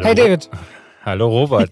Hallo. Hey David. Hallo Robert.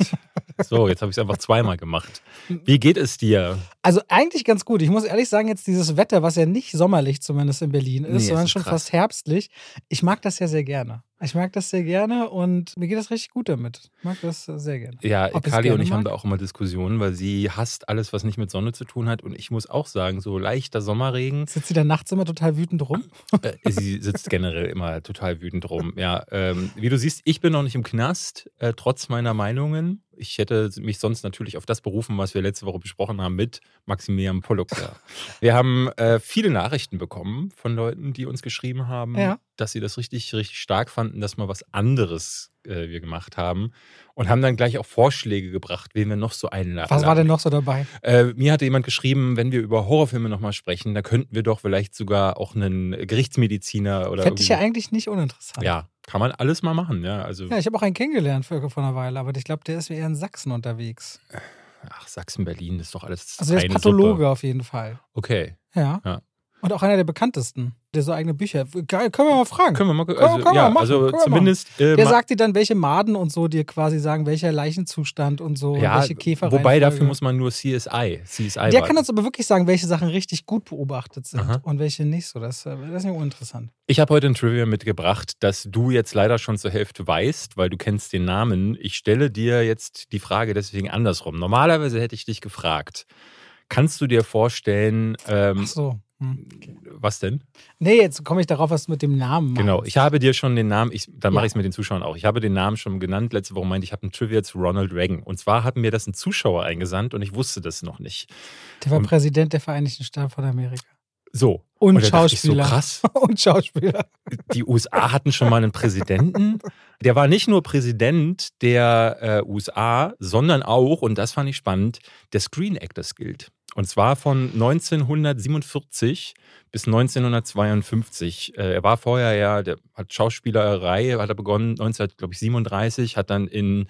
So, jetzt habe ich es einfach zweimal gemacht. Wie geht es dir? Also eigentlich ganz gut. Ich muss ehrlich sagen, jetzt dieses Wetter, was ja nicht sommerlich zumindest in Berlin ist, Nee, sondern ist schon krass. fast herbstlich. Ich mag das ja sehr gerne. Ich mag das sehr gerne und mir geht das richtig gut damit. Ich mag das sehr gerne. Ja, Ob Kali und ich haben mag? da auch immer Diskussionen, weil sie hasst alles, was nicht mit Sonne zu tun hat. Und ich muss auch sagen, so leichter Sommerregen. Sitzt sie da nachts immer total wütend rum? Äh, sie sitzt generell immer total wütend rum. Ja, ähm, wie du siehst, ich bin noch nicht im Knast, äh, trotz meiner Meinungen. Ich hätte mich sonst natürlich auf das berufen, was wir letzte Woche besprochen haben mit Maximilian Polluxer. Wir haben äh, viele Nachrichten bekommen von Leuten, die uns geschrieben haben, Ja. Dass sie das richtig, richtig stark fanden, dass mal was anderes äh, wir gemacht haben. Und haben dann gleich auch Vorschläge gebracht, wen wir noch so einladen. Was war denn noch so dabei? Äh, mir hatte jemand geschrieben, wenn wir über Horrorfilme nochmal sprechen, da könnten wir doch vielleicht sogar auch einen Gerichtsmediziner oder Fände ich ja eigentlich nicht uninteressant. ja, kann man alles mal machen, ja. Also, Ja, ich habe auch einen kennengelernt vor, einer Weile, aber ich glaube, der ist eher in Sachsen unterwegs. ach, Sachsen, Berlin ist doch alles. Also der ist Pathologe Suppe. auf jeden Fall. Okay. Ja. Ja. Und auch einer der bekanntesten, der so eigene Bücher. Geil, können wir mal fragen. Können wir mal, Können- also, können wir ja, machen, also können wir zumindest. Äh, Der sagt dir dann, welche Maden und so dir quasi sagen, welcher Leichenzustand und so, ja, welche Käfer. wobei dafür muss man nur CSI. CSI Der warten. kann uns aber wirklich sagen, welche Sachen richtig gut beobachtet sind Aha. und welche nicht so. Das, äh, das ist ja uninteressant. Ich habe heute ein Trivia mitgebracht, das du jetzt leider schon zur Hälfte weißt, weil du kennst den Namen. Ich stelle dir jetzt die Frage deswegen andersrum. Normalerweise hätte ich dich gefragt, kannst du dir vorstellen, ähm, Ach so. Hm. was denn? Nee, jetzt komme ich darauf, was du mit dem Namen machst. Genau, ich habe dir schon den Namen, ich, dann mache Ja. ich es mit den Zuschauern auch. Ich habe den Namen schon genannt. Letzte Woche meinte ich, ich habe ein Trivia zu Ronald Reagan. Und zwar hat mir das ein Zuschauer eingesandt und ich wusste das noch nicht. Der war Und- Präsident der Vereinigten Staaten von Amerika. So. Und, ich Schauspieler. So krass. und Schauspieler. Die USA hatten schon mal einen Präsidenten. Der war nicht nur Präsident der äh, USA, sondern auch, und das fand ich spannend, der Screen Actors Guild. Und zwar von 1947 bis 1952. Äh, er war vorher ja, der hat Schauspielerei, hat er begonnen 1937, hat dann in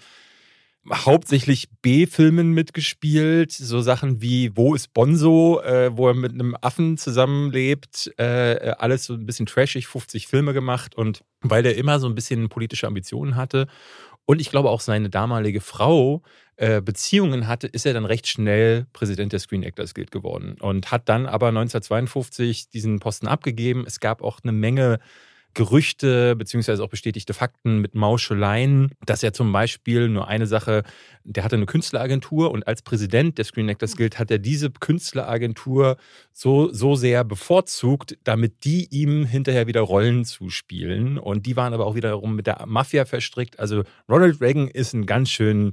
hauptsächlich B-Filmen mitgespielt, so Sachen wie Wo ist Bonzo, äh, wo er mit einem Affen zusammenlebt, äh, alles so ein bisschen trashig, 50 Filme gemacht und weil er immer so ein bisschen politische Ambitionen hatte und ich glaube auch seine damalige Frau äh, Beziehungen hatte, ist er dann recht schnell Präsident der Screen Actors Guild geworden und hat dann aber 1952 diesen Posten abgegeben. Es gab auch eine Menge Gerüchte beziehungsweise auch bestätigte Fakten mit Mauscheleien, dass er zum Beispiel nur eine Sache, der hatte eine Künstleragentur und als Präsident der Screen Actors Guild hat er diese Künstleragentur so, so sehr bevorzugt, damit die ihm hinterher wieder Rollen zuspielen. Und die waren aber auch wiederum mit der Mafia verstrickt. Also Ronald Reagan ist ein ganz schön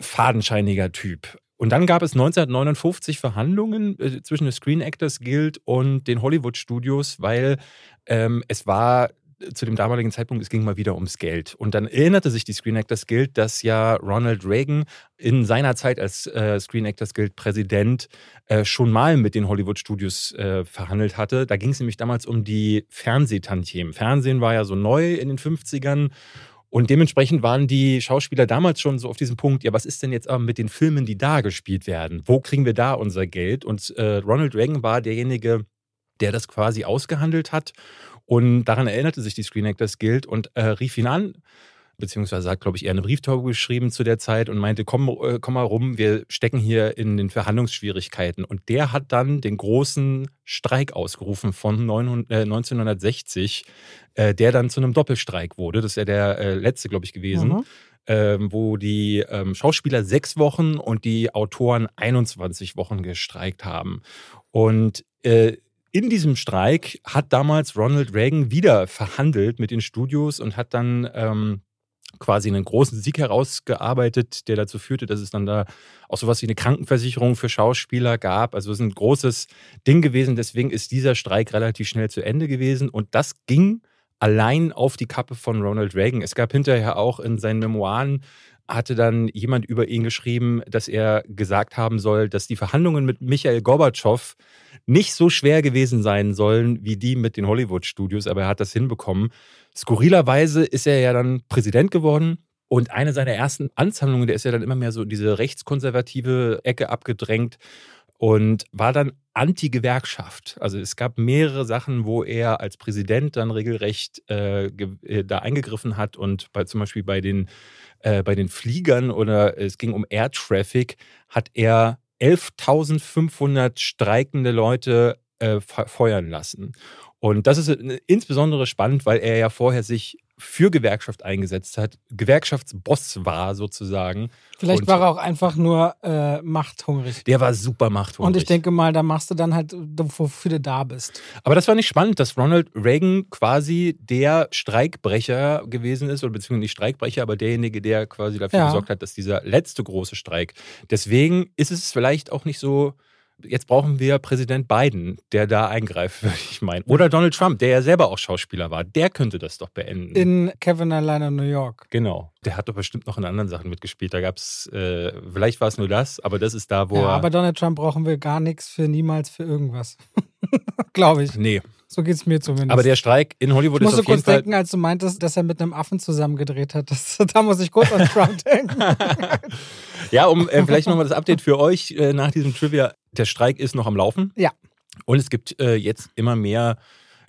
fadenscheiniger Typ. Und dann gab es 1959 Verhandlungen äh, zwischen der Screen Actors Guild und den Hollywood Studios, weil ähm, es war zu dem damaligen Zeitpunkt, es ging mal wieder ums Geld. Und dann erinnerte sich die Screen Actors Guild, dass ja Ronald Reagan in seiner Zeit als äh, Screen Actors Guild Präsident äh, schon mal mit den Hollywood Studios äh, verhandelt hatte. Da ging es nämlich damals um die Fernsehtantiemen. Fernsehen war ja so neu in den 50ern. Und dementsprechend waren die Schauspieler damals schon so auf diesem Punkt, ja, was ist denn jetzt aber mit den Filmen, die da gespielt werden? Wo kriegen wir da unser Geld? Und äh, Ronald Reagan war derjenige, der das quasi ausgehandelt hat. Und daran erinnerte sich die Screen Actors Guild und äh, rief ihn an, beziehungsweise hat, glaube ich, eher eine Brieftaube geschrieben zu der Zeit und meinte, komm, äh, komm mal rum, wir stecken hier in den Verhandlungsschwierigkeiten. Und der hat dann den großen Streik ausgerufen von 900, äh, 1960, äh, der dann zu einem Doppelstreik wurde. Das ist ja der äh, letzte, glaube ich, gewesen. Mhm. Ähm, wo die ähm, Schauspieler sechs Wochen und die Autoren 21 Wochen gestreikt haben. Und äh, in diesem Streik hat damals Ronald Reagan wieder verhandelt mit den Studios und hat dann ähm, quasi einen großen Sieg herausgearbeitet, der dazu führte, dass es dann da auch sowas wie eine Krankenversicherung für Schauspieler gab. Also es ist ein großes Ding gewesen. Deswegen ist dieser Streik relativ schnell zu Ende gewesen. Und das ging allein auf die Kappe von Ronald Reagan. Es gab hinterher auch in seinen Memoiren hatte dann jemand über ihn geschrieben, dass er gesagt haben soll, dass die Verhandlungen mit Michael Gorbatschow nicht so schwer gewesen sein sollen wie die mit den Hollywood-Studios, aber er hat das hinbekommen. Skurrilerweise ist er ja dann Präsident geworden und eine seiner ersten Anzahlungen, der ist ja dann immer mehr so in diese rechtskonservative Ecke abgedrängt und war dann Anti-Gewerkschaft. Also es gab mehrere Sachen, wo er als Präsident dann regelrecht äh, äh, da eingegriffen hat und bei, zum Beispiel bei den, äh, bei den Fliegern oder es ging um Air Traffic, hat er 11.500 streikende Leute äh, feuern lassen. Und das ist äh, insbesondere spannend, weil er ja vorher sich für Gewerkschaft eingesetzt hat, Gewerkschaftsboss war sozusagen. Vielleicht und war er auch einfach nur äh, machthungrig. Der war super machthungrig. Und ich denke mal, da machst du dann halt, wofür du da bist. Aber das war nicht spannend, dass Ronald Reagan quasi der Streikbrecher gewesen ist, oder beziehungsweise nicht Streikbrecher, aber derjenige, der quasi dafür ja. gesorgt hat, dass dieser letzte große Streik. Deswegen ist es vielleicht auch nicht so jetzt brauchen wir Präsident Biden, der da eingreift, würde ich meinen. Oder Donald Trump, der ja selber auch Schauspieler war. Der könnte das doch beenden. In Kevin Alleine New York. Genau. Der hat doch bestimmt noch in anderen Sachen mitgespielt. Da gab es, äh, vielleicht war es nur das, aber das ist da, wo ja, er. Aber Donald Trump brauchen wir gar nichts für niemals für irgendwas. Glaube ich. Nee. So geht es mir zumindest. Aber der Streik in Hollywood ich ist auf jeden Fall... Ich musste kurz denken, als du meintest, dass er mit einem Affen zusammen gedreht hat. Das, da muss ich kurz an Trump denken. Ja, um äh, vielleicht nochmal das Update für euch äh, nach diesem Trivia. Der Streik ist noch am Laufen. Ja. Und es gibt äh, jetzt immer mehr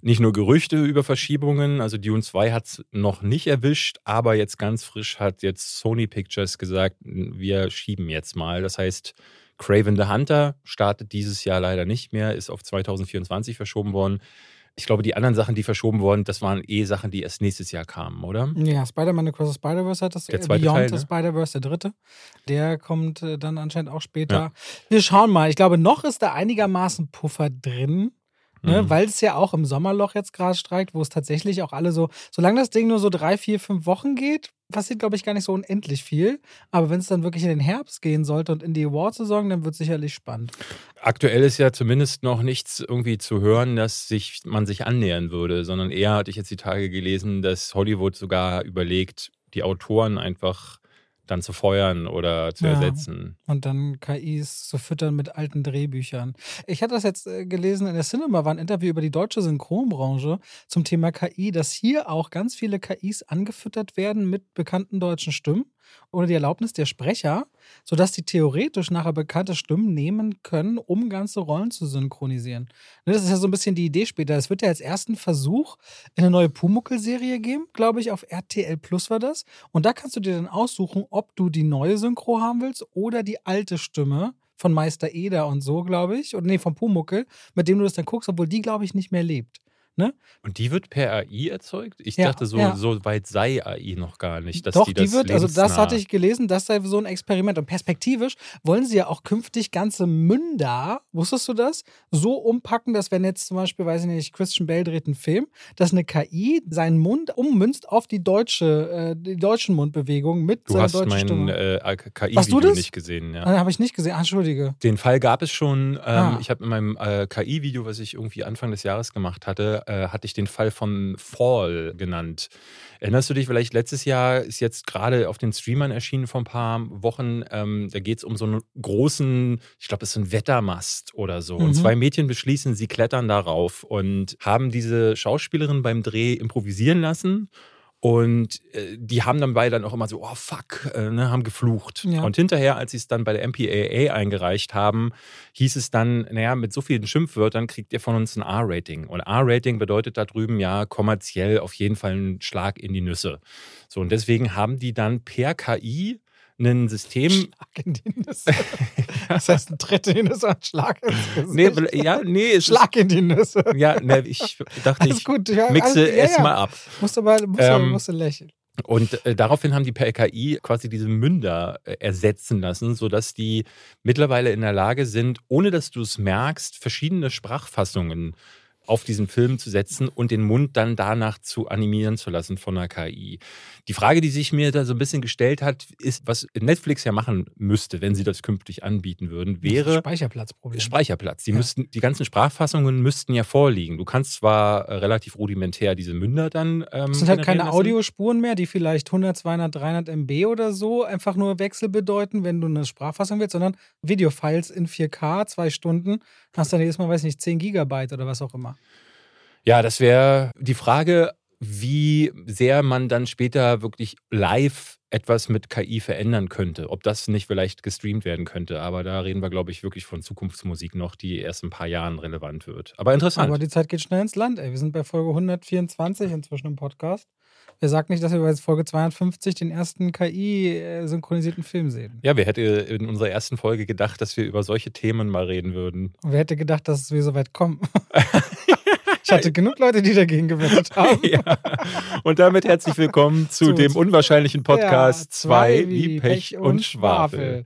nicht nur Gerüchte über Verschiebungen, also Dune 2 hat es noch nicht erwischt, aber jetzt ganz frisch hat jetzt Sony Pictures gesagt, wir schieben jetzt mal. Das heißt, Craven the Hunter startet dieses Jahr leider nicht mehr, ist auf 2024 verschoben worden. Ich glaube, die anderen Sachen, die verschoben wurden, das waren eh Sachen, die erst nächstes Jahr kamen, oder? Ja, Spider-Man Across the Spider-Verse hat das. Der zweite Beyond Teil, the ne? Spider-Verse, der dritte. Der kommt äh, dann anscheinend auch später. Ja. Wir schauen mal. Ich glaube, noch ist da einigermaßen Puffer drin. Ne, Mhm. Weil es ja auch im Sommerloch jetzt gerade streikt, wo es tatsächlich auch alle so, solange das Ding nur so drei, vier, fünf Wochen geht, passiert, glaube ich, gar nicht so unendlich viel. Aber wenn es dann wirklich in den Herbst gehen sollte und in die Award-Saison, dann wird es sicherlich spannend. Aktuell ist ja zumindest noch nichts irgendwie zu hören, dass sich, man sich annähern würde, sondern eher hatte ich jetzt die Tage gelesen, dass Hollywood sogar überlegt, die Autoren einfach dann zu feuern oder zu Ja. ersetzen. Und dann KIs zu füttern mit alten Drehbüchern. Ich hatte das jetzt äh, gelesen, in der Cinema war ein Interview über die deutsche Synchronbranche zum Thema KI, dass hier auch ganz viele KIs angefüttert werden mit bekannten deutschen Stimmen ohne die Erlaubnis der Sprecher, sodass die theoretisch nachher bekannte Stimmen nehmen können, um ganze Rollen zu synchronisieren. Ne, Das ist ja so ein bisschen die Idee später. Es wird ja als ersten Versuch eine neue Pumuckel-Serie geben, glaube ich, auf RTL Plus war das. Und da kannst du dir dann aussuchen, ob du die neue Synchro haben willst oder die alte Stimme von Meister Eder und so, glaube ich. Oder nee, von Pumuckel, mit dem du das dann guckst, obwohl die, glaube ich, nicht mehr lebt. Und die wird per AI erzeugt? Ich Ja, dachte, so, ja. so weit sei AI noch gar nicht, dass Doch, die das wird, also das hatte ich gelesen, das sei so ein Experiment. Und perspektivisch wollen sie ja auch künftig ganze Münder, wusstest du das, so umpacken, dass wenn jetzt zum Beispiel, weiß ich nicht, Christian Bale dreht einen Film, dass eine KI seinen Mund ummünzt auf die deutsche, äh, die deutschen Mundbewegungen mit Du seiner hast deutschen mein Stimme. äh, Hast du KI-Video das? nicht gesehen, ja. Ah, habe ich nicht gesehen. Ah, Entschuldige. Den Fall gab es schon. Ähm, Ah. Ich habe in meinem äh, KI-Video, was ich irgendwie Anfang des Jahres gemacht hatte, äh, hatte ich den Fall von Fall genannt. Erinnerst du dich vielleicht, letztes Jahr ist jetzt gerade auf den Streamern erschienen vor ein paar Wochen, ähm, da geht es um so einen großen, ich glaube, es ist so ein Wettermast oder so. Mhm. Und zwei Mädchen beschließen, sie klettern darauf und haben diese Schauspielerin beim Dreh improvisieren lassen. Und äh, die haben dann beide dann auch immer so, oh fuck, äh, ne, haben geflucht. Ja. Und hinterher, als sie es dann bei der MPAA eingereicht haben, hieß es dann, naja, mit so vielen Schimpfwörtern kriegt ihr von uns ein R-Rating. Und R-Rating bedeutet da drüben ja kommerziell auf jeden Fall einen Schlag in die Nüsse. So, und deswegen haben die dann per KI ein System. Schlag in die Nüsse. Das heißt, ein Tritt in die Nüsse, ein Schlag ins Gesicht. Nee, ja, nee, Schlag in die Nüsse. Ja, ne, ich dachte, ich gut. Ja, mixe alles, ja, es ja. mal ab. Musst aber musst, Ähm, musst du lächeln. Und äh, daraufhin haben die per KI quasi diese Münder äh, ersetzen lassen, sodass die mittlerweile in der Lage sind, ohne dass du es merkst, verschiedene Sprachfassungen auf diesen Film zu setzen und den Mund dann danach zu animieren zu lassen von einer KI. Die Frage, die sich mir da so ein bisschen gestellt hat, ist, was Netflix ja machen müsste, wenn sie das künftig anbieten würden, wäre Speicherplatzproblem. Speicherplatz. Die Ja. müssten, die ganzen Sprachfassungen müssten ja vorliegen. Du kannst zwar äh, relativ rudimentär diese Münder dann. Ähm, Es sind halt keine lassen. Audiospuren mehr, die vielleicht 100, 200, 300 MB oder so einfach nur Wechsel bedeuten, wenn du eine Sprachfassung willst, sondern Videofiles in 4K, zwei Stunden, hast dann jedes Mal, weiß nicht, 10 Gigabyte oder was auch immer. Ja, das wäre die Frage, wie sehr man dann später wirklich live etwas mit KI verändern könnte. Ob das nicht vielleicht gestreamt werden könnte. Aber da reden wir, glaube ich, wirklich von Zukunftsmusik noch, die erst in ein paar Jahren relevant wird. Aber interessant. Aber die Zeit geht schnell ins Land, ey. Wir sind bei Folge 124 inzwischen im Podcast. Wer sagt nicht, dass wir bei Folge 250 den ersten KI-synchronisierten Film sehen? Ja, wer hätte in unserer ersten Folge gedacht, dass wir über solche Themen mal reden würden? Und wer hätte gedacht, dass wir so weit kommen? Ich hatte genug Leute, die dagegen gewettet haben. ja. Und damit herzlich willkommen zu, zu dem unwahrscheinlichen Podcast 2 ja, wie Pech und Schwafel.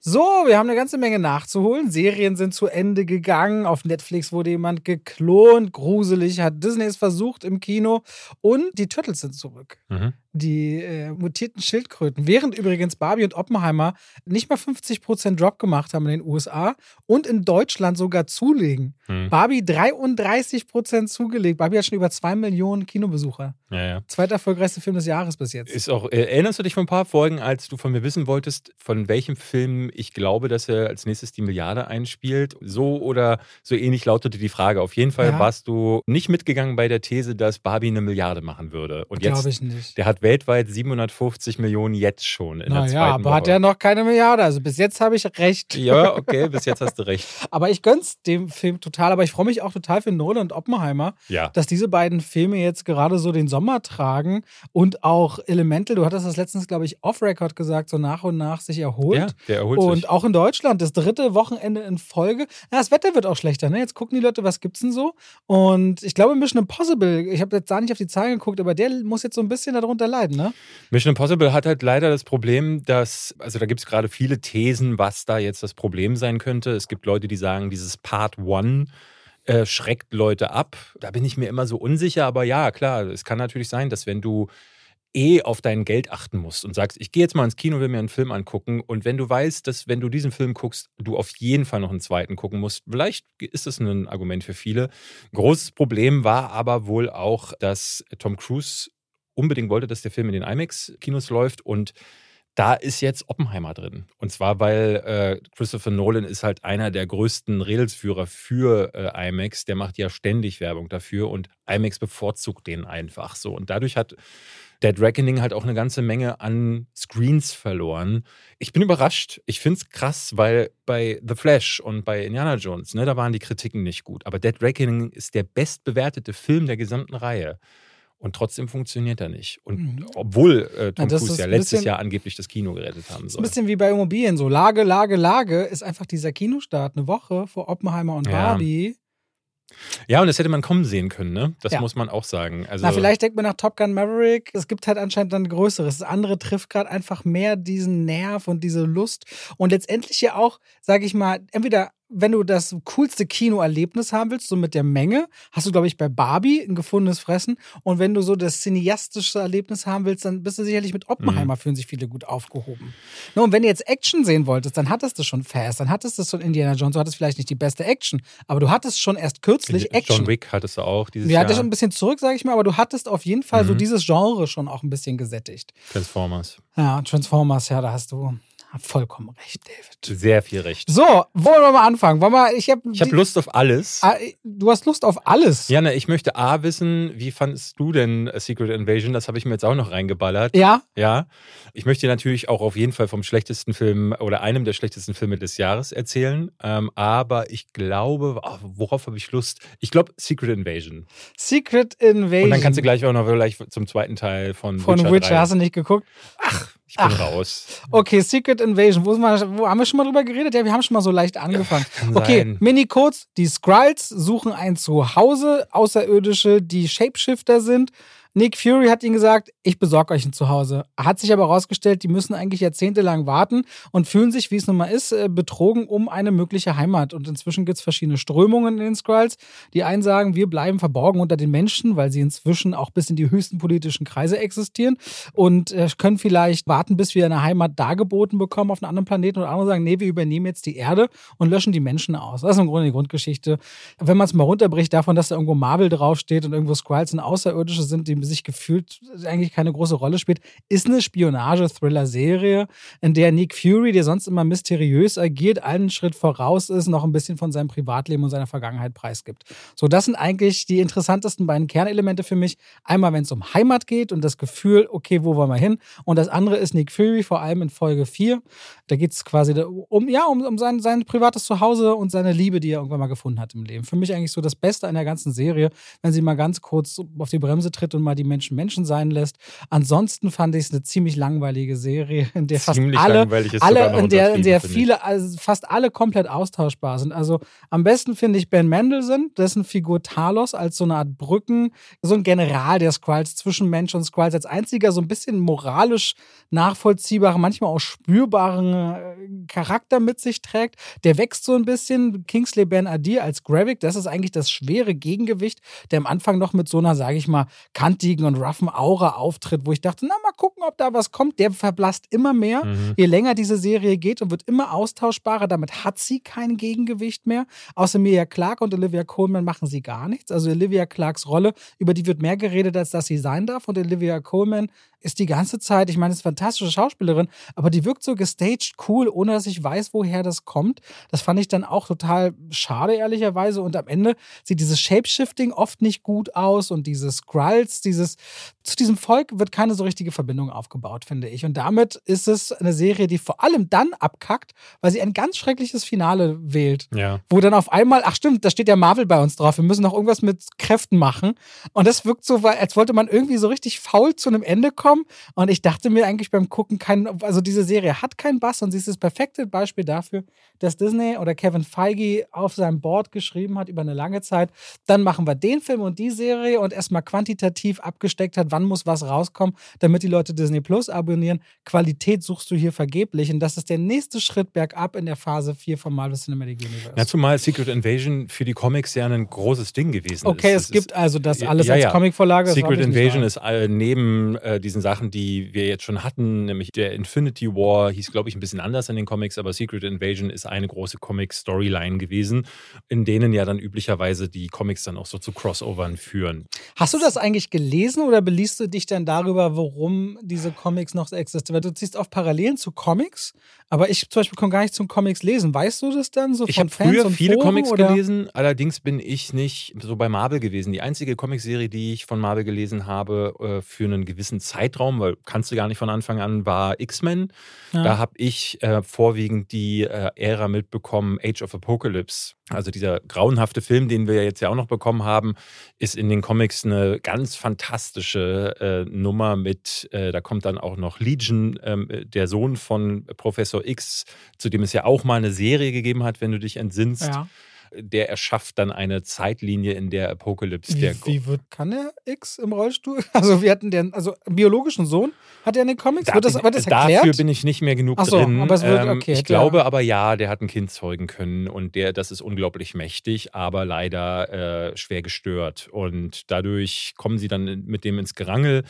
So, wir haben eine ganze Menge nachzuholen. Serien sind zu Ende gegangen. Auf Netflix wurde jemand geklont. Gruselig hat Disney es versucht im Kino. Und die Turtles sind zurück. Mhm die äh, mutierten Schildkröten, während übrigens Barbie und Oppenheimer nicht mal 50% Drop gemacht haben in den USA und in Deutschland sogar zulegen. Hm. Barbie 33% zugelegt. Barbie hat schon über 2 Millionen Kinobesucher. Ja, ja. Zweiter erfolgreichste Film des Jahres bis jetzt. Ist auch, äh, erinnerst du dich von ein paar Folgen, als du von mir wissen wolltest, von welchem Film ich glaube, dass er als nächstes die Milliarde einspielt? So oder so ähnlich lautete die Frage. Auf jeden Fall ja. warst du nicht mitgegangen bei der These, dass Barbie eine Milliarde machen würde. Und glaube ich nicht. Der hat weltweit 750 Millionen jetzt schon in Na der ja, aber Woche. hat er noch keine Milliarde. Also bis jetzt habe ich recht. Ja, okay, bis jetzt hast du recht. aber ich gönn's dem Film total. Aber ich freue mich auch total für Nolan und Oppenheimer, ja. dass diese beiden Filme jetzt gerade so den Sommer tragen und auch Elemental, du hattest das letztens, glaube ich, off-Record gesagt, so nach und nach sich erholt. Ja, der erholt und sich. Und auch in Deutschland, das dritte Wochenende in Folge. Ja, das Wetter wird auch schlechter, ne? Jetzt gucken die Leute, was gibt's denn so? Und ich glaube, Mission Impossible, ich habe jetzt da nicht auf die Zahlen geguckt, aber der muss jetzt so ein bisschen darunter leiden, ne? Mission Impossible hat halt leider das Problem, dass, also da gibt es gerade viele Thesen, was da jetzt das Problem sein könnte. Es gibt Leute, die sagen, dieses Part One äh, schreckt Leute ab. Da bin ich mir immer so unsicher, aber ja, klar, es kann natürlich sein, dass wenn du eh auf dein Geld achten musst und sagst, ich gehe jetzt mal ins Kino, will mir einen Film angucken und wenn du weißt, dass wenn du diesen Film guckst, du auf jeden Fall noch einen zweiten gucken musst, vielleicht ist das ein Argument für viele. Großes Problem war aber wohl auch, dass Tom Cruise unbedingt wollte, dass der Film in den IMAX-Kinos läuft und da ist jetzt Oppenheimer drin. Und zwar, weil äh, Christopher Nolan ist halt einer der größten Redelsführer für äh, IMAX. Der macht ja ständig Werbung dafür und IMAX bevorzugt den einfach so. Und dadurch hat Dead Reckoning halt auch eine ganze Menge an Screens verloren. Ich bin überrascht. Ich finde es krass, weil bei The Flash und bei Indiana Jones, ne, da waren die Kritiken nicht gut. Aber Dead Reckoning ist der bestbewertete Film der gesamten Reihe. Und trotzdem funktioniert er nicht. Und mhm. obwohl äh, Tom ja, Cruise ja letztes bisschen, Jahr angeblich das Kino gerettet haben soll. Ein bisschen wie bei Immobilien so. Lage, Lage, Lage ist einfach dieser Kinostart eine Woche vor Oppenheimer und ja. Barbie. Ja, und das hätte man kommen sehen können, ne? Das ja. muss man auch sagen. Also Na, vielleicht denkt man nach Top Gun Maverick, es gibt halt anscheinend dann Größeres. Das andere trifft gerade einfach mehr diesen Nerv und diese Lust. Und letztendlich ja auch, sage ich mal, entweder wenn du das coolste Kinoerlebnis haben willst, so mit der Menge, hast du, glaube ich, bei Barbie ein gefundenes Fressen. Und wenn du so das cineastische Erlebnis haben willst, dann bist du sicherlich mit Oppenheimer, mhm. fühlen sich viele gut aufgehoben. No, und wenn du jetzt Action sehen wolltest, dann hattest du schon Fast, dann hattest du schon Indiana Jones, du hattest vielleicht nicht die beste Action, aber du hattest schon erst kürzlich Action. John Wick hattest du auch dieses ja, Jahr. Ja, schon ein bisschen zurück, sage ich mal, aber du hattest auf jeden Fall mhm. so dieses Genre schon auch ein bisschen gesättigt. Transformers. Ja, Transformers, ja, da hast du vollkommen recht, David. Sehr viel recht. So, wollen wir mal anfangen? Wollen wir, ich habe ich hab Lust auf alles. Ah, du hast Lust auf alles? Ja, ne, ich möchte A wissen, wie fandest du denn Secret Invasion? Das habe ich mir jetzt auch noch reingeballert. Ja? Ja. Ich möchte natürlich auch auf jeden Fall vom schlechtesten Film oder einem der schlechtesten Filme des Jahres erzählen. Ähm, aber ich glaube, oh, worauf habe ich Lust? Ich glaube Secret Invasion. Secret Invasion. Und dann kannst du gleich auch noch gleich zum zweiten Teil von, von Witcher. Von Witcher hast du nicht geguckt? Ach, ich bin Ach. raus. Okay, Secret Invasion. Wo, mal, wo, haben wir schon mal drüber geredet? Ja, wir haben schon mal so leicht angefangen. Ja, okay, Mini-Codes. Die Skrulls suchen ein Zuhause. Außerirdische, die Shapeshifter sind. Nick Fury hat ihnen gesagt, ich besorge euch ein Zuhause. Hat sich aber herausgestellt, die müssen eigentlich jahrzehntelang warten und fühlen sich, wie es nun mal ist, äh, betrogen um eine mögliche Heimat. Und inzwischen gibt es verschiedene Strömungen in den Skrulls. Die einen sagen, wir bleiben verborgen unter den Menschen, weil sie inzwischen auch bis in die höchsten politischen Kreise existieren und äh, können vielleicht warten, bis wir eine Heimat dargeboten bekommen auf einem anderen Planeten. Und andere sagen, nee, wir übernehmen jetzt die Erde und löschen die Menschen aus. Das ist im Grunde die Grundgeschichte. Wenn man es mal runterbricht davon, dass da irgendwo Marvel draufsteht und irgendwo Skrulls und Außerirdische sind, die sich gefühlt eigentlich keine große Rolle spielt, ist eine Spionage-Thriller-Serie, in der Nick Fury, der sonst immer mysteriös agiert, einen Schritt voraus ist, noch ein bisschen von seinem Privatleben und seiner Vergangenheit preisgibt. So, das sind eigentlich die interessantesten beiden Kernelemente für mich. Einmal, wenn es um Heimat geht und das Gefühl, okay, wo wollen wir hin? Und das andere ist Nick Fury, vor allem in Folge 4. Da geht es quasi um, ja, um, um sein, sein privates Zuhause und seine Liebe, die er irgendwann mal gefunden hat im Leben. Für mich eigentlich so das Beste an der ganzen Serie, wenn sie mal ganz kurz auf die Bremse tritt und mal die Menschen Menschen sein lässt. Ansonsten fand ich es eine ziemlich langweilige Serie, in der fast Ziemlich alle, ist alle noch in der, in der viele, also fast alle komplett austauschbar sind. Also am besten finde ich Ben Mendelssohn, dessen Figur Talos als so eine Art Brücken, so ein General der Skrulls zwischen Mensch und Skrulls als einziger so ein bisschen moralisch nachvollziehbaren, manchmal auch spürbaren äh, Charakter mit sich trägt. Der wächst so ein bisschen. Kingsley Ben Adir als Gravik, das ist eigentlich das schwere Gegengewicht, der am Anfang noch mit so einer, sage ich mal, kantigen und roughen Aura auftritt, wo ich dachte, na mal gucken, ob da was kommt. Der verblasst immer mehr, Mhm. je länger diese Serie geht und wird immer austauschbarer. Damit hat sie kein Gegengewicht mehr. Außer Mia Clark und Olivia Coleman machen sie gar nichts. Also Olivia Clarks Rolle, über die wird mehr geredet, als dass sie sein darf. Und Olivia Coleman ist die ganze Zeit, ich meine, ist eine fantastische Schauspielerin, aber die wirkt so gestaged cool, ohne dass ich weiß, woher das kommt. Das fand ich dann auch total schade, ehrlicherweise. Und am Ende sieht dieses Shapeshifting oft nicht gut aus und diese Skrulls, dieses, zu diesem Volk wird keine so richtige Verbindung aufgebaut, finde ich. Und damit ist es eine Serie, die vor allem dann abkackt, weil sie ein ganz schreckliches Finale wählt Ja. wo dann auf einmal, ach stimmt, da steht ja Marvel bei uns drauf, wir müssen noch irgendwas mit Kräften machen. Und das wirkt so, als wollte man irgendwie so richtig faul zu einem Ende kommen. Und ich dachte mir eigentlich beim Gucken, kein, also diese Serie hat keinen Bass und sie ist das perfekte Beispiel dafür, dass Disney oder Kevin Feige auf seinem Board geschrieben hat über eine lange Zeit, dann machen wir den Film und die Serie und erstmal quantitativ abgesteckt hat, wann muss was rauskommen, damit die Leute Disney Plus abonnieren. Qualität suchst du hier vergeblich. Und das ist der nächste Schritt bergab in der Phase 4 vom Marvel Cinematic Universe. Ja, zumal Secret Invasion für die Comics ja ein großes Ding gewesen Okay, ist. es gibt also das alles ja, als ja. Comicvorlage. Secret Invasion ist äh, neben äh, diesen Sachen, die wir jetzt schon hatten, nämlich der Infinity War, hieß, glaube ich, ein bisschen anders in den Comics, aber Secret Invasion ist eine große Comic-Storyline gewesen, in denen ja dann üblicherweise die Comics dann auch so zu Crossovern führen. Hast du das eigentlich gelesen oder beliest du dich dann darüber, warum diese Comics noch existieren? Weil du ziehst oft Parallelen zu Comics, aber ich zum Beispiel kann gar nicht zum Comics lesen. Weißt du das dann so Ich habe früher viele Foren, Comics oder? gelesen, allerdings bin ich nicht so bei Marvel gewesen. Die einzige Comicserie, die ich von Marvel gelesen habe äh, für einen gewissen Zeitraum, weil kannst du gar nicht von Anfang an, war X-Men. Ja. Da habe ich äh, vorwiegend die äh, Ära mitbekommen, Age of Apocalypse. Also dieser grauenhafte Film, den wir jetzt ja auch noch bekommen haben, ist in den Comics eine ganz fantastische äh, Nummer mit, äh, da kommt dann auch noch Legion, ähm, der Sohn von Professor X, zu dem es ja auch mal eine Serie gegeben hat, wenn du dich entsinnst. Ja. Der erschafft dann eine Zeitlinie, in der Apocalypse, der Wie, wie wird, kann er X im Rollstuhl? Also wir hatten den, also einen biologischen Sohn hat er in den Comics? Da wird das, wird das Dafür erklärt? bin ich nicht mehr genug Ach so, drin. aber es wird- Ähm, okay, ich glaube ja- aber ja, der hat ein Kind zeugen können und der, das ist unglaublich mächtig, aber leider äh, schwer gestört. Und dadurch kommen sie dann mit dem ins Gerangel.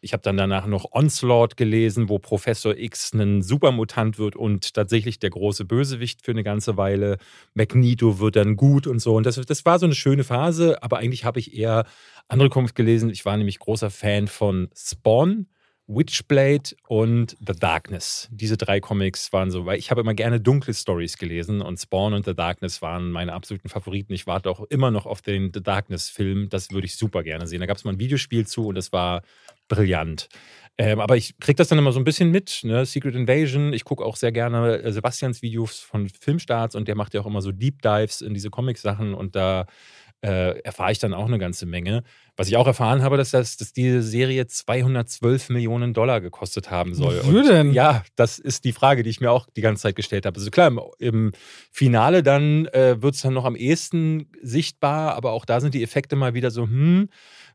Ich habe dann danach noch Onslaught gelesen, wo Professor X ein Supermutant wird und tatsächlich der große Bösewicht für eine ganze Weile. Magneto wird dann gut und so. Und das, das war so eine schöne Phase, aber eigentlich habe ich eher andere Comics gelesen. Ich war nämlich großer Fan von Spawn. Witchblade und The Darkness. Diese drei Comics waren so, weil ich habe immer gerne dunkle Stories gelesen und Spawn und The Darkness waren meine absoluten Favoriten. Ich warte auch immer noch auf den The Darkness-Film. Das würde ich super gerne sehen. Da gab es mal ein Videospiel zu und das war brillant. Ähm, aber ich kriege das dann immer so ein bisschen mit, ne? Secret Invasion. Ich gucke auch sehr gerne äh, Sebastians Videos von Filmstarts und der macht ja auch immer so Deep Dives in diese Comic-Sachen und da äh, erfahre ich dann auch eine ganze Menge. Was ich auch erfahren habe, dass, das, dass diese Serie 212 Millionen Dollar gekostet haben soll. Wofür denn? Ja, das ist die Frage, die ich mir auch die ganze Zeit gestellt habe. Also klar, im, im Finale dann äh, wird es dann noch am ehesten sichtbar, aber auch da sind die Effekte mal wieder so, hm,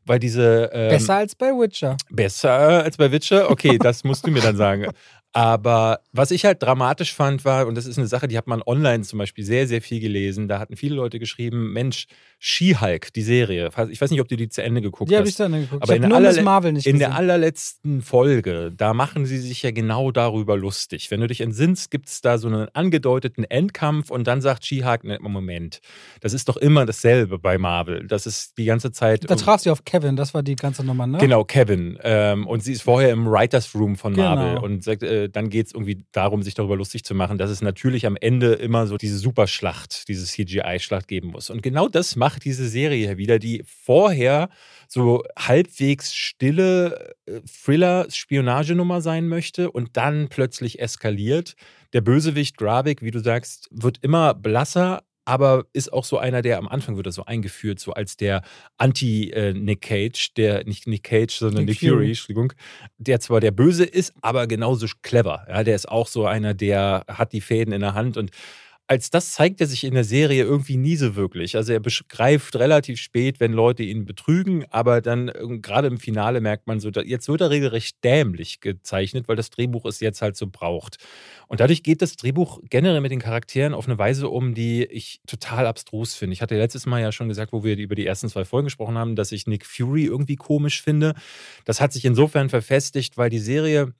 weil diese. Ähm, Besser als bei Witcher. Besser als bei Witcher? Okay, das musst du mir dann sagen. Aber was ich halt dramatisch fand, war, und das ist eine Sache, die hat man online zum Beispiel sehr, sehr viel gelesen. Da hatten viele Leute geschrieben: Mensch, She-Hulk, die Serie. Ich weiß nicht, ob du die zu Ende geguckt die hast. Die habe ich zu Ende geguckt. Aber ich in, nur allerle Marvel nicht in gesehen. der allerletzten Folge, da machen sie sich ja genau darüber lustig. Wenn du dich entsinnst, gibt es da so einen angedeuteten Endkampf und dann sagt She-Hulk: ne, Moment, das ist doch immer dasselbe bei Marvel. Das ist die ganze Zeit. Da traf sie auf Kevin, das war die ganze Nummer, ne? Genau, Kevin. Ähm, und sie ist vorher im Writers Room von Marvel Genau. und sagt, äh, dann geht es irgendwie darum, sich darüber lustig zu machen, dass es natürlich am Ende immer so diese Superschlacht, diese CGI-Schlacht geben muss. Und genau das macht diese Serie wieder, die vorher so halbwegs stille äh, Thriller-Spionagenummer sein möchte und dann plötzlich eskaliert. Der Bösewicht Gravik, wie du sagst, wird immer blasser, aber ist auch so einer, der am Anfang wird er so eingeführt, so als der Anti-Nick Cage, der nicht Nick Cage, sondern Nick Nick, Fury, Fury. Entschuldigung, der zwar der Böse ist, aber genauso clever. Ja, der ist auch so einer, der hat die Fäden in der Hand und als das zeigt er sich in der Serie irgendwie nie so wirklich. Also er begreift relativ spät, wenn Leute ihn betrügen, aber dann ähm, gerade im Finale merkt man so, jetzt wird er regelrecht dämlich gezeichnet, weil das Drehbuch es jetzt halt so braucht. Und dadurch geht das Drehbuch generell mit den Charakteren auf eine Weise um, die ich total abstrus finde. Ich hatte letztes Mal ja schon gesagt, wo wir über die ersten zwei Folgen gesprochen haben, dass ich Nick Fury irgendwie komisch finde. Das hat sich insofern verfestigt, weil die Serie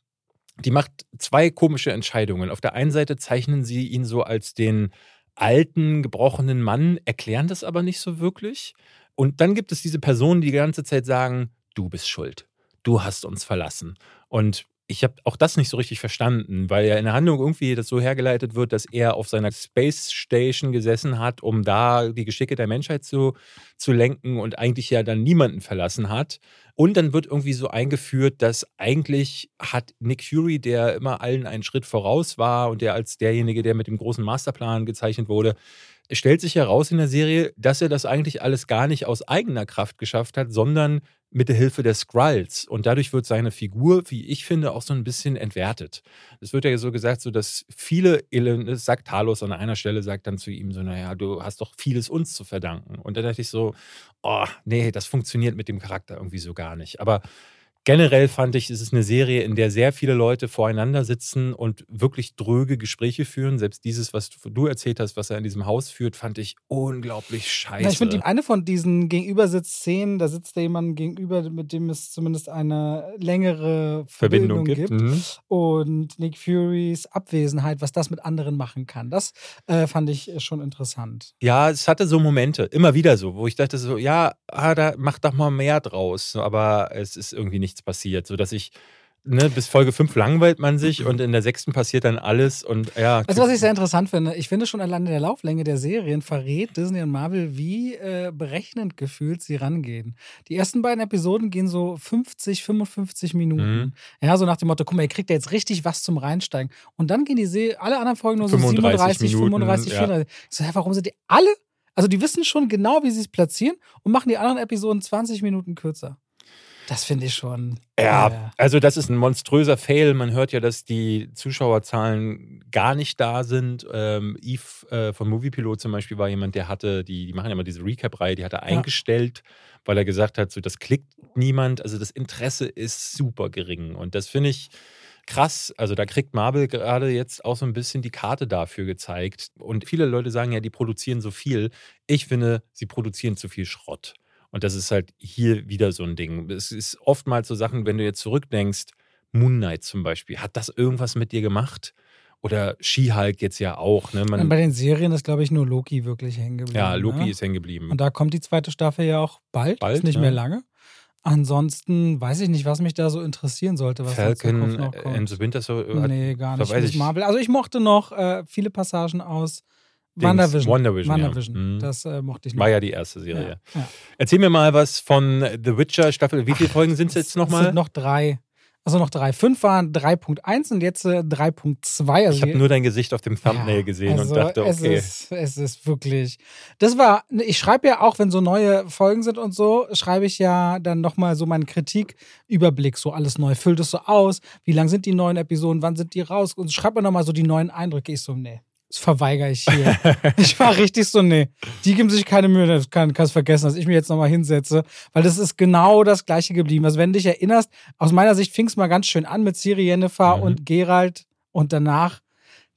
die macht zwei komische Entscheidungen. Auf der einen Seite zeichnen sie ihn so als den alten, gebrochenen Mann, erklären das aber nicht so wirklich. Und dann gibt es diese Personen, die die ganze Zeit sagen, du bist schuld, du hast uns verlassen. Und ich habe auch das nicht so richtig verstanden, weil ja in der Handlung irgendwie das so hergeleitet wird, dass er auf seiner Space Station gesessen hat, um da die Geschicke der Menschheit zu, zu lenken und eigentlich ja dann niemanden verlassen hat. Und dann wird irgendwie so eingeführt, dass eigentlich hat Nick Fury, der immer allen einen Schritt voraus war und der als derjenige, der mit dem großen Masterplan gezeichnet wurde, es stellt sich heraus in der Serie, dass er das eigentlich alles gar nicht aus eigener Kraft geschafft hat, sondern mit der Hilfe der Skrulls. Und dadurch wird seine Figur, wie ich finde, auch so ein bisschen entwertet. Es wird ja so gesagt, so dass viele, das sagt Talos an einer Stelle, sagt dann zu ihm so, naja, du hast doch vieles uns zu verdanken. Und da dachte ich so, oh, nee, das funktioniert mit dem Charakter irgendwie so gar nicht. Aber generell fand ich, es ist eine Serie, in der sehr viele Leute voreinander sitzen und wirklich dröge Gespräche führen. Selbst dieses, was du erzählt hast, was er in diesem Haus führt, fand ich unglaublich scheiße. Na, ich finde, eine von diesen Gegenübersitzszenen, da sitzt da jemand gegenüber, mit dem es zumindest eine längere Verbindung, Verbindung gibt. gibt. Mhm. Und Nick Furys Abwesenheit, was das mit anderen machen kann, das äh, fand ich schon interessant. Ja, es hatte so Momente, immer wieder so, wo ich dachte so, ja, ah, da mach doch mal mehr draus. Aber es ist irgendwie nichts passiert, sodass ich, ne, bis Folge 5 langweilt man sich und in der sechsten passiert dann alles und ja. Also, was ich sehr interessant finde, ich finde schon alleine der Lauflänge der Serien verrät Disney und Marvel, wie äh, berechnend gefühlt sie rangehen. Die ersten beiden Episoden gehen so 50, 55 Minuten. Mhm. Ja, so nach dem Motto, guck mal, ihr kriegt ja jetzt richtig was zum Reinsteigen. Und dann gehen die Se alle anderen Folgen nur so 35 37, Minuten, 35, ja. 34. Ich so, hä, warum sind die alle? Also, die wissen schon genau, wie sie es platzieren und machen die anderen Episoden 20 Minuten kürzer. Das finde ich schon. Ja, äh, also das ist ein monströser Fail. Man hört ja, dass die Zuschauerzahlen gar nicht da sind. Ähm, Yves äh, von Moviepilot zum Beispiel war jemand, der hatte, die, die machen ja immer diese Recap-Reihe, die hat er eingestellt, weil er gesagt hat, so das klickt niemand. Also das Interesse ist super gering. Und das finde ich krass. Also da kriegt Marvel gerade jetzt auch so ein bisschen die Karte dafür gezeigt. Und viele Leute sagen ja, die produzieren so viel. Ich finde, sie produzieren zu viel Schrott. Und das ist halt hier wieder so ein Ding. Es ist oftmals so Sachen, wenn du jetzt zurückdenkst, Moon Knight zum Beispiel, hat das irgendwas mit dir gemacht? Oder She-Hulk jetzt ja auch. Ne? Man, bei den Serien ist, glaube ich, nur Loki wirklich hängen geblieben. ja, Loki ne? ist hängen geblieben. Und da kommt die zweite Staffel ja auch bald, Bald, ist nicht ja. mehr lange. Ansonsten weiß ich nicht, was mich da so interessieren sollte, was in Falcon kommt. and the Winter Soldier. nee, gar nicht. ich- Marvel. Also ich mochte noch äh, viele Passagen aus Dings, WandaVision. WandaVision, ja. WandaVision. Mhm. Das äh, mochte ich noch. War ja die erste Serie. Ja, ja. Erzähl mir mal was von The Witcher Staffel. Wie viele Folgen sind es jetzt Es nochmal? sind noch drei. Also noch drei. Fünf waren 3.1 und jetzt äh, 3.2. Also Ich habe nur dein Gesicht auf dem Thumbnail Ja, gesehen also und dachte, Es okay. ist, es ist wirklich. Das war, ich schreibe ja auch, wenn so neue Folgen sind und so, schreibe ich ja dann nochmal so meinen Kritiküberblick, so alles neu. Füllt es so aus, wie lang sind die neuen Episoden, wann sind die raus? Und schreibe mir nochmal so die neuen Eindrücke. Ich so, nee. Das verweigere ich hier. ich war richtig so, nee, die geben sich keine Mühe, das kann, kannst vergessen, dass ich mich jetzt nochmal hinsetze, weil das ist genau das gleiche geblieben. Also wenn du dich erinnerst, aus meiner Sicht fing es mal ganz schön an mit Siri Jennifer mhm. und Gerald und danach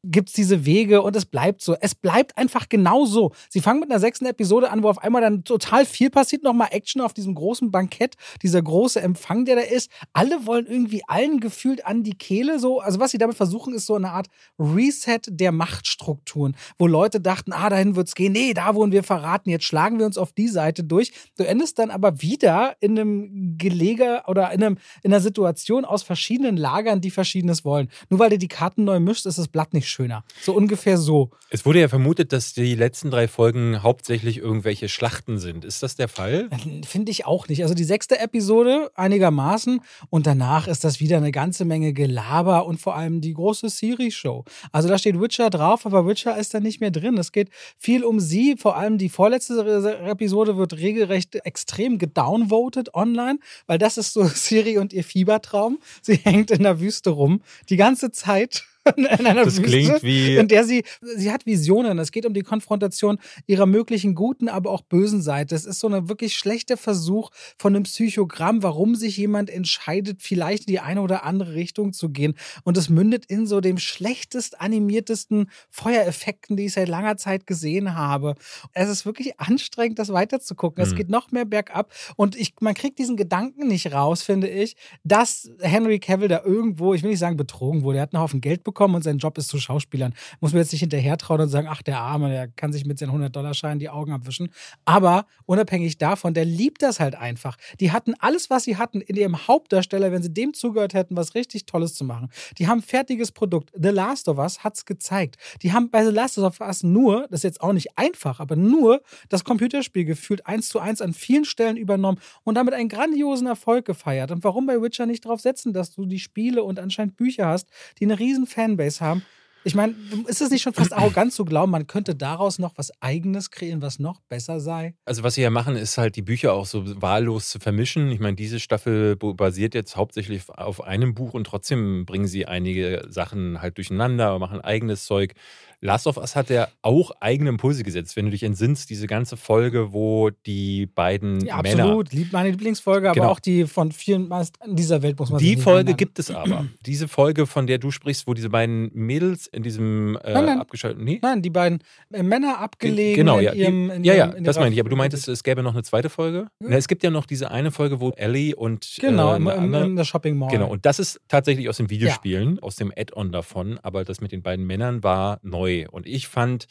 gibt es diese Wege und es bleibt so. Es bleibt einfach genau so. Sie fangen mit einer sechsten Episode an, wo auf einmal dann total viel passiert, nochmal Action auf diesem großen Bankett, dieser große Empfang, der da ist. Alle wollen irgendwie allen gefühlt an die Kehle so. Also was sie damit versuchen, ist so eine Art Reset der Machtstrukturen, wo Leute dachten, ah, dahin wird's gehen. Nee, da wurden wir verraten, jetzt schlagen wir uns auf die Seite durch. Du endest dann aber wieder in einem Gelege oder in, einem, in einer Situation aus verschiedenen Lagern, die Verschiedenes wollen. Nur weil du die Karten neu mischst, ist das Blatt nicht schöner. So ungefähr so. Es wurde ja vermutet, dass die letzten drei Folgen hauptsächlich irgendwelche Schlachten sind. Ist das der Fall? Finde ich auch nicht. Also die sechste Episode einigermaßen und danach ist das wieder eine ganze Menge Gelaber und vor allem die große Siri-Show. Also da steht Witcher drauf, aber Witcher ist da nicht mehr drin. Es geht viel um sie. Vor allem die vorletzte Episode wird regelrecht extrem gedownvoted online, weil das ist so Siri und ihr Fiebertraum. Sie hängt in der Wüste rum die ganze Zeit in einer das Wüste, klingt wie. in der sie, sie hat Visionen. Es geht um die Konfrontation ihrer möglichen guten, aber auch bösen Seite. Es ist so ein wirklich schlechter Versuch von einem Psychogramm, warum sich jemand entscheidet, vielleicht in die eine oder andere Richtung zu gehen. Und es mündet in so dem schlechtest animiertesten Feuereffekten, die ich seit langer Zeit gesehen habe. Es ist wirklich anstrengend, das weiterzugucken. Mhm. Es geht noch mehr bergab. Und ich, man kriegt diesen Gedanken nicht raus, finde ich, dass Henry Cavill da irgendwo, ich will nicht sagen betrogen wurde, er hat einen Haufen Geld bekommen bekommen und sein Job ist zu Schauspielern. Muss man jetzt nicht hinterher trauen und sagen, ach, der Arme, der kann sich mit seinen 100-Dollar-Scheinen die Augen abwischen. Aber unabhängig davon, der liebt das halt einfach. Die hatten alles, was sie hatten, in ihrem Hauptdarsteller, wenn sie dem zugehört hätten, was richtig Tolles zu machen. Die haben fertiges Produkt. The Last of Us hat es gezeigt. Die haben bei The Last of Us nur, das ist jetzt auch nicht einfach, aber nur das Computerspiel gefühlt eins zu eins an vielen Stellen übernommen und damit einen grandiosen Erfolg gefeiert. Und warum bei Witcher nicht drauf setzen, dass du die Spiele und anscheinend Bücher hast, die eine riesen Fanbase haben. Ich meine, ist es nicht schon fast arrogant zu glauben, man könnte daraus noch was Eigenes kreieren, was noch besser sei? Also, was sie ja machen, ist halt die Bücher auch so wahllos zu vermischen. Ich meine, diese Staffel basiert jetzt hauptsächlich auf einem Buch und trotzdem bringen sie einige Sachen halt durcheinander, machen eigenes Zeug. Last of Us hat ja auch eigene Impulse gesetzt. Wenn du dich entsinnst, diese ganze Folge, wo die beiden ja, Männer. Absolut, liebt meine Lieblingsfolge, genau. aber auch die von vielen meist in dieser Welt muss man Die Folge ändern. gibt es aber. diese Folge, von der du sprichst, wo diese beiden Mädels in diesem äh, nein, nein. abgeschalteten. Nee? Nein, die beiden äh, Männer abgelegen. Genau, ja. In ihrem, in ja, ja, ihrem, das meine ich. Aber du meintest, es gäbe noch eine zweite Folge? Ja. Na, es gibt ja noch diese eine Folge, wo Ellie und. Genau, äh, im, in der Shopping Mall. Genau, und das ist tatsächlich aus den Videospielen, ja. aus dem Add-on davon. Aber das mit den beiden Männern war neu. Und ich fand fand,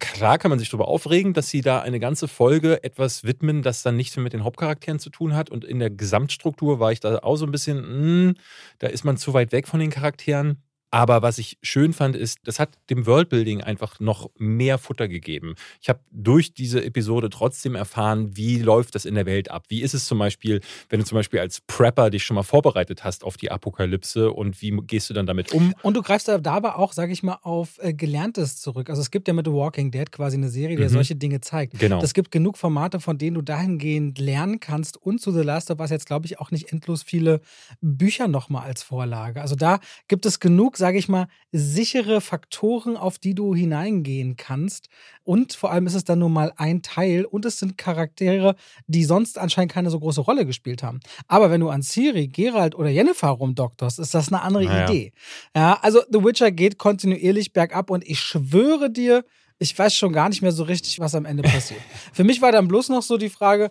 klar kann man sich darüber aufregen, dass sie da eine ganze Folge etwas widmen, das dann nichts mehr mit den Hauptcharakteren zu tun hat. Und in der Gesamtstruktur war ich da auch so ein bisschen, mh, hm, da ist man zu weit weg von den Charakteren. Aber was ich schön fand, ist, das hat dem Worldbuilding einfach noch mehr Futter gegeben. Ich habe durch diese Episode trotzdem erfahren, wie läuft das in der Welt ab. Wie ist es zum Beispiel, wenn du zum Beispiel als Prepper dich schon mal vorbereitet hast auf die Apokalypse und wie gehst du dann damit um? Und du greifst da aber auch, sage ich mal, auf äh, Gelerntes zurück. Also es gibt ja mit The Walking Dead quasi eine Serie, die mhm. solche Dinge zeigt. Genau. Es gibt genug Formate, von denen du dahingehend lernen kannst. Und zu The Last of Us jetzt, glaube ich, auch nicht endlos viele Bücher nochmal als Vorlage. Also da gibt es genug sage ich mal, sichere Faktoren, auf die du hineingehen kannst. Und vor allem ist es dann nur mal ein Teil und es sind Charaktere, die sonst anscheinend keine so große Rolle gespielt haben. Aber wenn du an Siri, Gerald oder Jennifer rumdokterst, ist das eine andere naja. Idee. Ja, also The Witcher geht kontinuierlich bergab und ich schwöre dir, ich weiß schon gar nicht mehr so richtig, was am Ende passiert. Für mich war dann bloß noch so die Frage,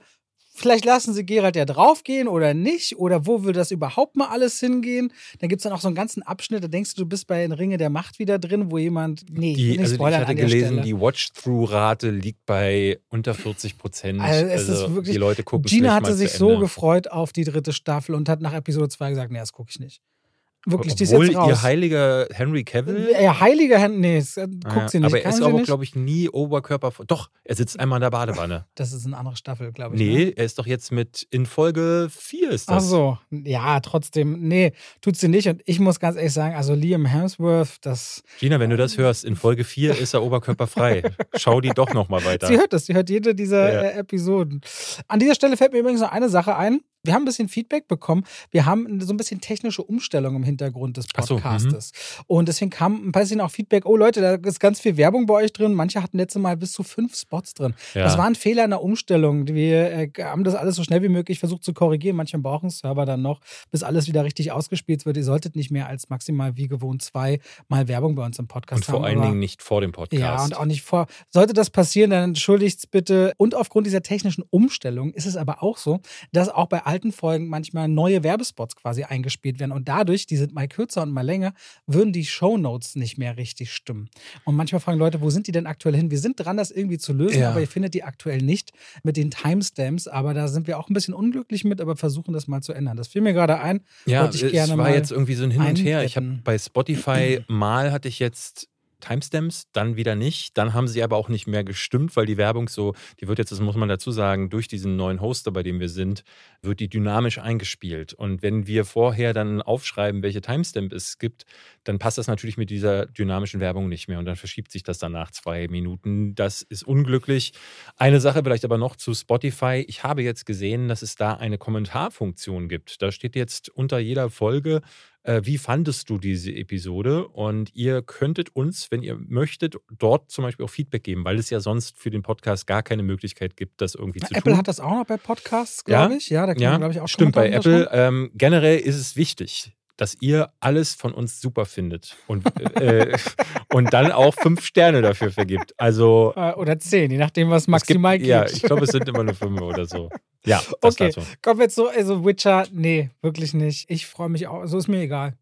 Vielleicht lassen sie Gerald ja draufgehen oder nicht. Oder wo will das überhaupt mal alles hingehen? Dann gibt es dann auch so einen ganzen Abschnitt, da denkst du, du bist bei den Ringe der Macht wieder drin, wo jemand. Nee, die, nicht also ich hatte gelesen, die Watch-Through-Rate liegt bei unter 40 Prozent. Also, es also ist wirklich, die Leute gucken Gina hatte sich so gefreut auf die dritte Staffel und hat nach Episode 2 gesagt: Nee, das gucke ich nicht. Wirklich, die ist jetzt raus. ihr heiliger Henry Cavill? Ihr heiliger Henry, nee, das, äh, guckt ja, sie nicht. Aber er ist aber, glaube ich, nie Oberkörper. Doch, er sitzt einmal in der Badewanne. Das ist eine andere Staffel, glaube ich. Nee, ne? er ist doch jetzt mit in Folge 4 ist das. Ach so, ja, trotzdem. Nee, tut sie nicht. Und ich muss ganz ehrlich sagen, also Liam Hemsworth, das. Gina, wenn du das hörst, in Folge 4 ist er oberkörperfrei. Schau die doch nochmal weiter. Sie hört das, sie hört jede dieser ja. Äh, Episoden. An dieser Stelle fällt mir übrigens noch eine Sache ein Wir haben ein bisschen Feedback bekommen. Wir haben so ein bisschen technische Umstellung im Hintergrund des so, Podcastes. Und deswegen kam ein bisschen auch Feedback, oh Leute, da ist ganz viel Werbung bei euch drin. Manche hatten letztes Mal bis zu fünf Spots drin. Ja. Das war ein Fehler in der Umstellung. Wir äh, haben das alles so schnell wie möglich versucht zu korrigieren. Manche brauchen Server dann noch, bis alles wieder richtig ausgespielt wird. Ihr solltet nicht mehr als maximal wie gewohnt zwei Mal Werbung bei uns im Podcast Und vor haben. allen aber- Dingen nicht vor dem Podcast. ja, und auch nicht vor. Sollte das passieren, dann entschuldigt's bitte. Und aufgrund dieser technischen Umstellung ist es aber auch so, dass auch bei alten Folgen manchmal neue Werbespots quasi eingespielt werden. Und dadurch, die sind mal kürzer und mal länger, würden die Shownotes nicht mehr richtig stimmen. Und manchmal fragen Leute, wo sind die denn aktuell hin? Wir sind dran, das irgendwie zu lösen, Ja. aber ihr findet die aktuell nicht mit den Timestamps. Aber da sind wir auch ein bisschen unglücklich mit, aber versuchen das mal zu ändern. Das fiel mir gerade ein. Ja, ich es gerne war mal jetzt irgendwie so ein Hin und Her. Ich habe bei Spotify mal hatte ich jetzt Timestamps, dann wieder nicht. Dann haben sie aber auch nicht mehr gestimmt, weil die Werbung so, die wird jetzt, das muss man dazu sagen, durch diesen neuen Hoster, bei dem wir sind, wird die dynamisch eingespielt. Und wenn wir vorher dann aufschreiben, welche Timestamp es gibt, dann passt das natürlich mit dieser dynamischen Werbung nicht mehr und dann verschiebt sich das dann nach zwei Minuten. Das ist unglücklich. Eine Sache vielleicht aber noch zu Spotify. Ich habe jetzt gesehen, dass es da eine Kommentarfunktion gibt. Da steht jetzt unter jeder Folge, wie fandest du diese Episode? Und ihr könntet uns, wenn ihr möchtet, dort zum Beispiel auch Feedback geben, weil es ja sonst für den Podcast gar keine Möglichkeit gibt, das irgendwie zu Apple tun. hat das auch noch bei Podcasts, glaube Ja? ich. Ja, da kann ja, man, glaube ich, auch stimmt bei Apple. Ähm, generell ist es wichtig, dass ihr alles von uns super findet und, äh, und dann auch fünf Sterne dafür vergibt. Also Äh, Oder zehn, je nachdem, was es gibt, maximal geht. ja, ich glaube, es sind immer nur fünf oder so. Ja, das Okay, dazu. kommen wir jetzt so, also Witcher, nee, wirklich nicht. Ich freue mich auch, so ist mir egal.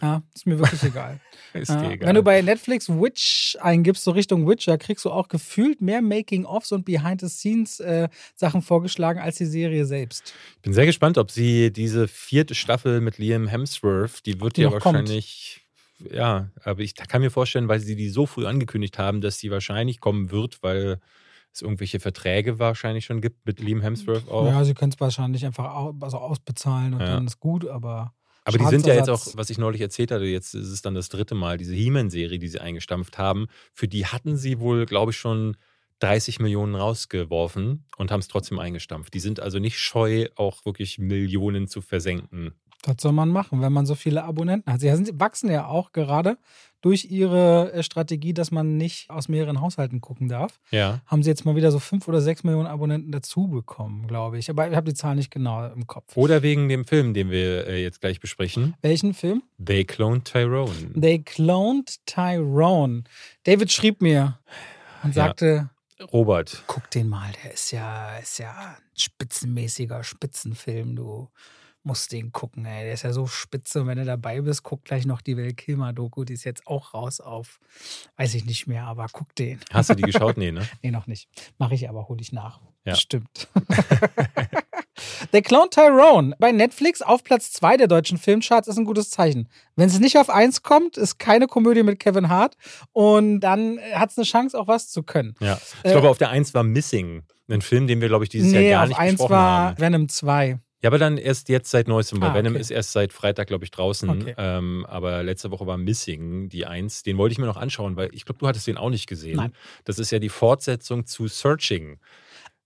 Ja, ist mir wirklich egal. Ist Ja, egal. Wenn du bei Netflix Witch eingibst, so Richtung Witcher, kriegst du auch gefühlt mehr Making-ofs und Behind-the-Scenes-Sachen vorgeschlagen als die Serie selbst. Ich bin sehr gespannt, ob sie diese vierte Staffel mit Liam Hemsworth, die wird Die ja noch kommt. wahrscheinlich, ja, aber ich kann mir vorstellen, weil sie die so früh angekündigt haben, dass die wahrscheinlich kommen wird, weil es irgendwelche Verträge wahrscheinlich schon gibt mit Liam Hemsworth auch. Ja, sie können es wahrscheinlich einfach au also ausbezahlen und Ja. dann ist gut, aber. Aber die sind ja jetzt auch, was ich neulich erzählt hatte, jetzt ist es dann das dritte Mal, diese He-Man-Serie, die sie eingestampft haben, für die hatten sie wohl, glaube ich, schon 30 Millionen rausgeworfen und haben es trotzdem eingestampft. Die sind also nicht scheu, auch wirklich Millionen zu versenken. Das soll man machen, wenn man so viele Abonnenten hat. Sie wachsen ja auch gerade durch ihre äh, Strategie, dass man nicht aus mehreren Haushalten gucken darf. Ja. Haben sie jetzt mal wieder so fünf oder sechs Millionen Abonnenten dazu bekommen, glaube ich. Aber ich habe die Zahl nicht genau im Kopf. Oder wegen dem Film, den wir äh, jetzt gleich besprechen. Welchen Film? They Cloned Tyrone. They cloned Tyrone. David schrieb mir und Ja. sagte, Robert, guck den mal, der ist ja, ist ja ein spitzenmäßiger Spitzenfilm, du musst den gucken, ey. Der ist ja so spitze und wenn du dabei bist, guck gleich noch die Val Kilmer Doku, die ist jetzt auch raus auf, weiß ich nicht mehr, aber guck den. hast du die geschaut? Nee, ne? Nee, noch nicht. Mache ich aber, hole ich nach. Ja. Bestimmt. The Clone Tyrone bei Netflix auf Platz 2 der deutschen Filmcharts ist ein gutes Zeichen. Wenn es nicht auf 1 kommt, ist keine Komödie mit Kevin Hart und dann hat es eine Chance, auch was zu können. Ja. Ich Äh, glaube, auf der 1 war Missing. Ein Film, den wir, glaube ich, dieses nee, Jahr gar auf nicht 1 besprochen war haben. Venom 2. Ja, aber dann erst jetzt seit neuestem, weil Ah, Venom okay. ist erst seit Freitag, glaube ich, draußen. Okay. Ähm, aber letzte Woche war Missing, die Eins. Den wollte ich mir noch anschauen, weil ich glaube, du hattest den auch nicht gesehen. Nein. Das ist ja die Fortsetzung zu Searching.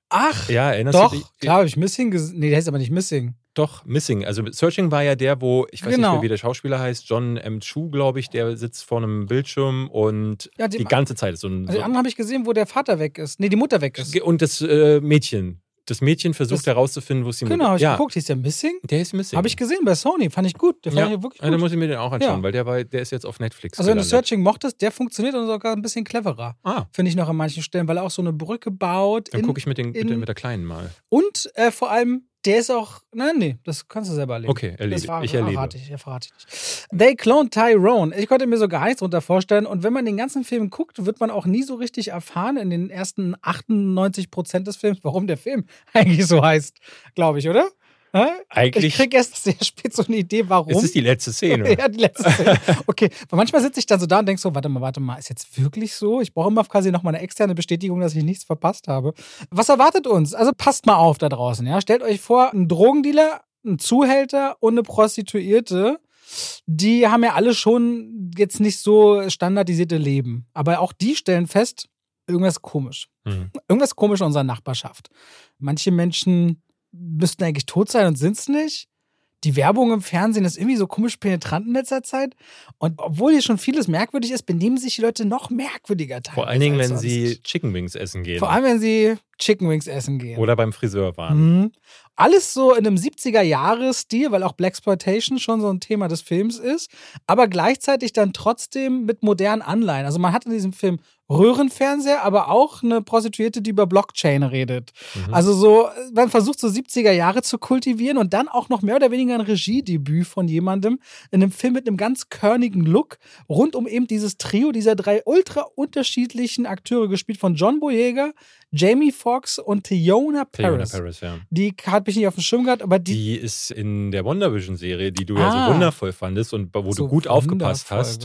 Ach, Ja, erinnerst doch, du dich? klar habe ich Missing gesehen. Nee, der ist aber nicht Missing. Doch, Missing. Also Searching war ja der, wo, ich weiß nicht Genau. mehr, wie der Schauspieler heißt, John M. Chu, glaube ich, der sitzt vor einem Bildschirm und Ja, die- die ganze Zeit ist so ein. Also So den anderen habe ich gesehen, wo der Vater weg ist. Nee, die Mutter weg ist. und das äh, Mädchen. Das Mädchen versucht Das- herauszufinden, wo es die Genau, ich ja, geguckt, hieß der Missing? Der ist Missing. Habe ich gesehen bei Sony, fand ich gut. Der fand ja, ich wirklich ja, dann gut. muss ich mir den auch anschauen, Ja. weil der, war, der ist jetzt auf Netflix. Also wenn du. Searching mochtest, der funktioniert und sogar ein bisschen cleverer. Ah, Finde ich noch an manchen Stellen, weil er auch so eine Brücke baut. dann gucke ich mit, den, mit, in- der, mit der Kleinen mal. Und äh, vor allem, der ist auch. Nein, nee, das kannst du selber erleben. Okay, erlebe. Das war, ich erlebe. Verrate ich, verrate ich nicht. They cloned Tyrone. Ich konnte mir so gar nichts drunter vorstellen. Und wenn man den ganzen Film guckt, wird man auch nie so richtig erfahren in den ersten 98 Prozent des Films, warum der Film eigentlich so heißt. Glaube ich, oder? Hä? Ich Eigentlich krieg erst sehr spät so eine Idee, warum. ist es die letzte Szene. Ja, die letzte Szene. Okay, weil manchmal sitze ich dann so da und denke so, warte mal, warte mal, ist jetzt wirklich so? Ich brauche immer quasi noch mal eine externe Bestätigung, dass ich nichts verpasst habe. Was erwartet uns? Also passt mal auf da draußen, ja? Stellt euch vor, ein Drogendealer, ein Zuhälter und eine Prostituierte, die haben ja alle schon jetzt nicht so standardisierte Leben. Aber auch die stellen fest, irgendwas ist komisch. Hm. Irgendwas komisch in unserer Nachbarschaft. Manche Menschen müssten eigentlich tot sein und sind es nicht. Die Werbung im Fernsehen ist irgendwie so komisch penetrant in letzter Zeit. Und obwohl hier schon vieles merkwürdig ist, benehmen sich die Leute noch merkwürdiger teilweise. Vor allen Dingen, wenn sonst. sie Chicken Wings essen gehen. Vor allem, wenn sie Chicken Wings essen gehen. Oder beim Friseur waren. Mhm. Alles so in einem 70er-Jahres-Stil, weil auch Blaxploitation schon so ein Thema des Films ist, aber gleichzeitig dann trotzdem mit modernen Anleihen. Also man hat in diesem Film Röhrenfernseher, aber auch eine Prostituierte, die über Blockchain redet. Mhm. Also so, man versucht so 70er Jahre zu kultivieren und dann auch noch mehr oder weniger ein Regiedebüt von jemandem in einem Film mit einem ganz körnigen Look rund um eben dieses Trio dieser drei ultra unterschiedlichen Akteure gespielt von John Boyega, Jamie Foxx und Theona Theona Paris. Paris, ja. Die hat mich nicht auf dem Schirm gehabt, aber die, Die ist in der WandaVision-Serie, die du ja Ah. so wundervoll fandest und wo so du gut aufgepasst hast.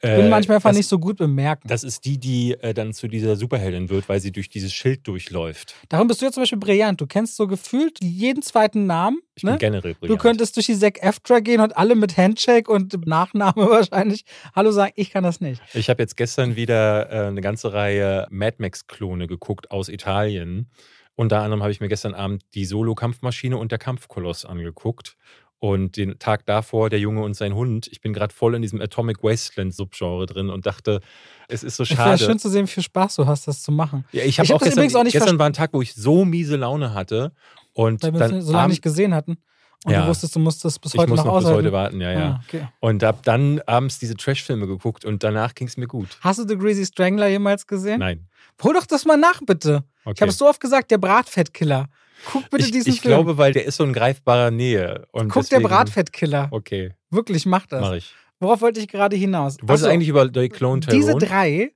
Ich bin Äh, manchmal einfach das, nicht so gut bemerken. Das ist die, die äh, dann zu dieser Superheldin wird, weil sie durch dieses Schild durchläuft. Darum bist du ja zum Beispiel brillant. Du kennst so gefühlt jeden zweiten Namen. Ich bin Ne? generell Du brillant. könntest durch die Zack Eftra gehen und alle mit Handshake und Nachname wahrscheinlich Hallo sagen. Ich kann das nicht. Ich habe jetzt gestern wieder äh, eine ganze Reihe Mad Max-Klone geguckt aus Italien. Unter anderem habe ich mir gestern Abend die Solo-Kampfmaschine und der Kampfkoloss angeguckt. Und den Tag davor der Junge und sein Hund. Ich bin gerade voll in diesem Atomic Wasteland-Subgenre drin und dachte, es ist so Ich finde es schade. schön zu sehen, wie viel Spaß du hast, das zu machen. Ja, ich Ich habe hab auch gestern, übrigens auch nicht gestern war ein Tag, wo ich so miese Laune hatte. Und Weil wir dann so lange nicht gesehen hatten. Und Ja. du wusstest, du musst das bis ich heute muss noch noch bis heute warten, ja, ja. Ah, okay. Und habe dann abends diese Trash-Filme geguckt und danach ging es mir gut. Hast du The Greasy Strangler jemals gesehen? Nein. Hol doch das mal nach, bitte. Ich Okay. habe es so oft gesagt, der Bratfettkiller. Guck bitte ich diesen ich Film. glaube, weil der ist so in greifbarer Nähe. Und Guck deswegen, der Bratfettkiller. Okay, Wirklich, mach das. mache ich. Worauf wollte ich gerade hinaus? Du wolltest Ach so, eigentlich über The Clone Tyrone? Diese drei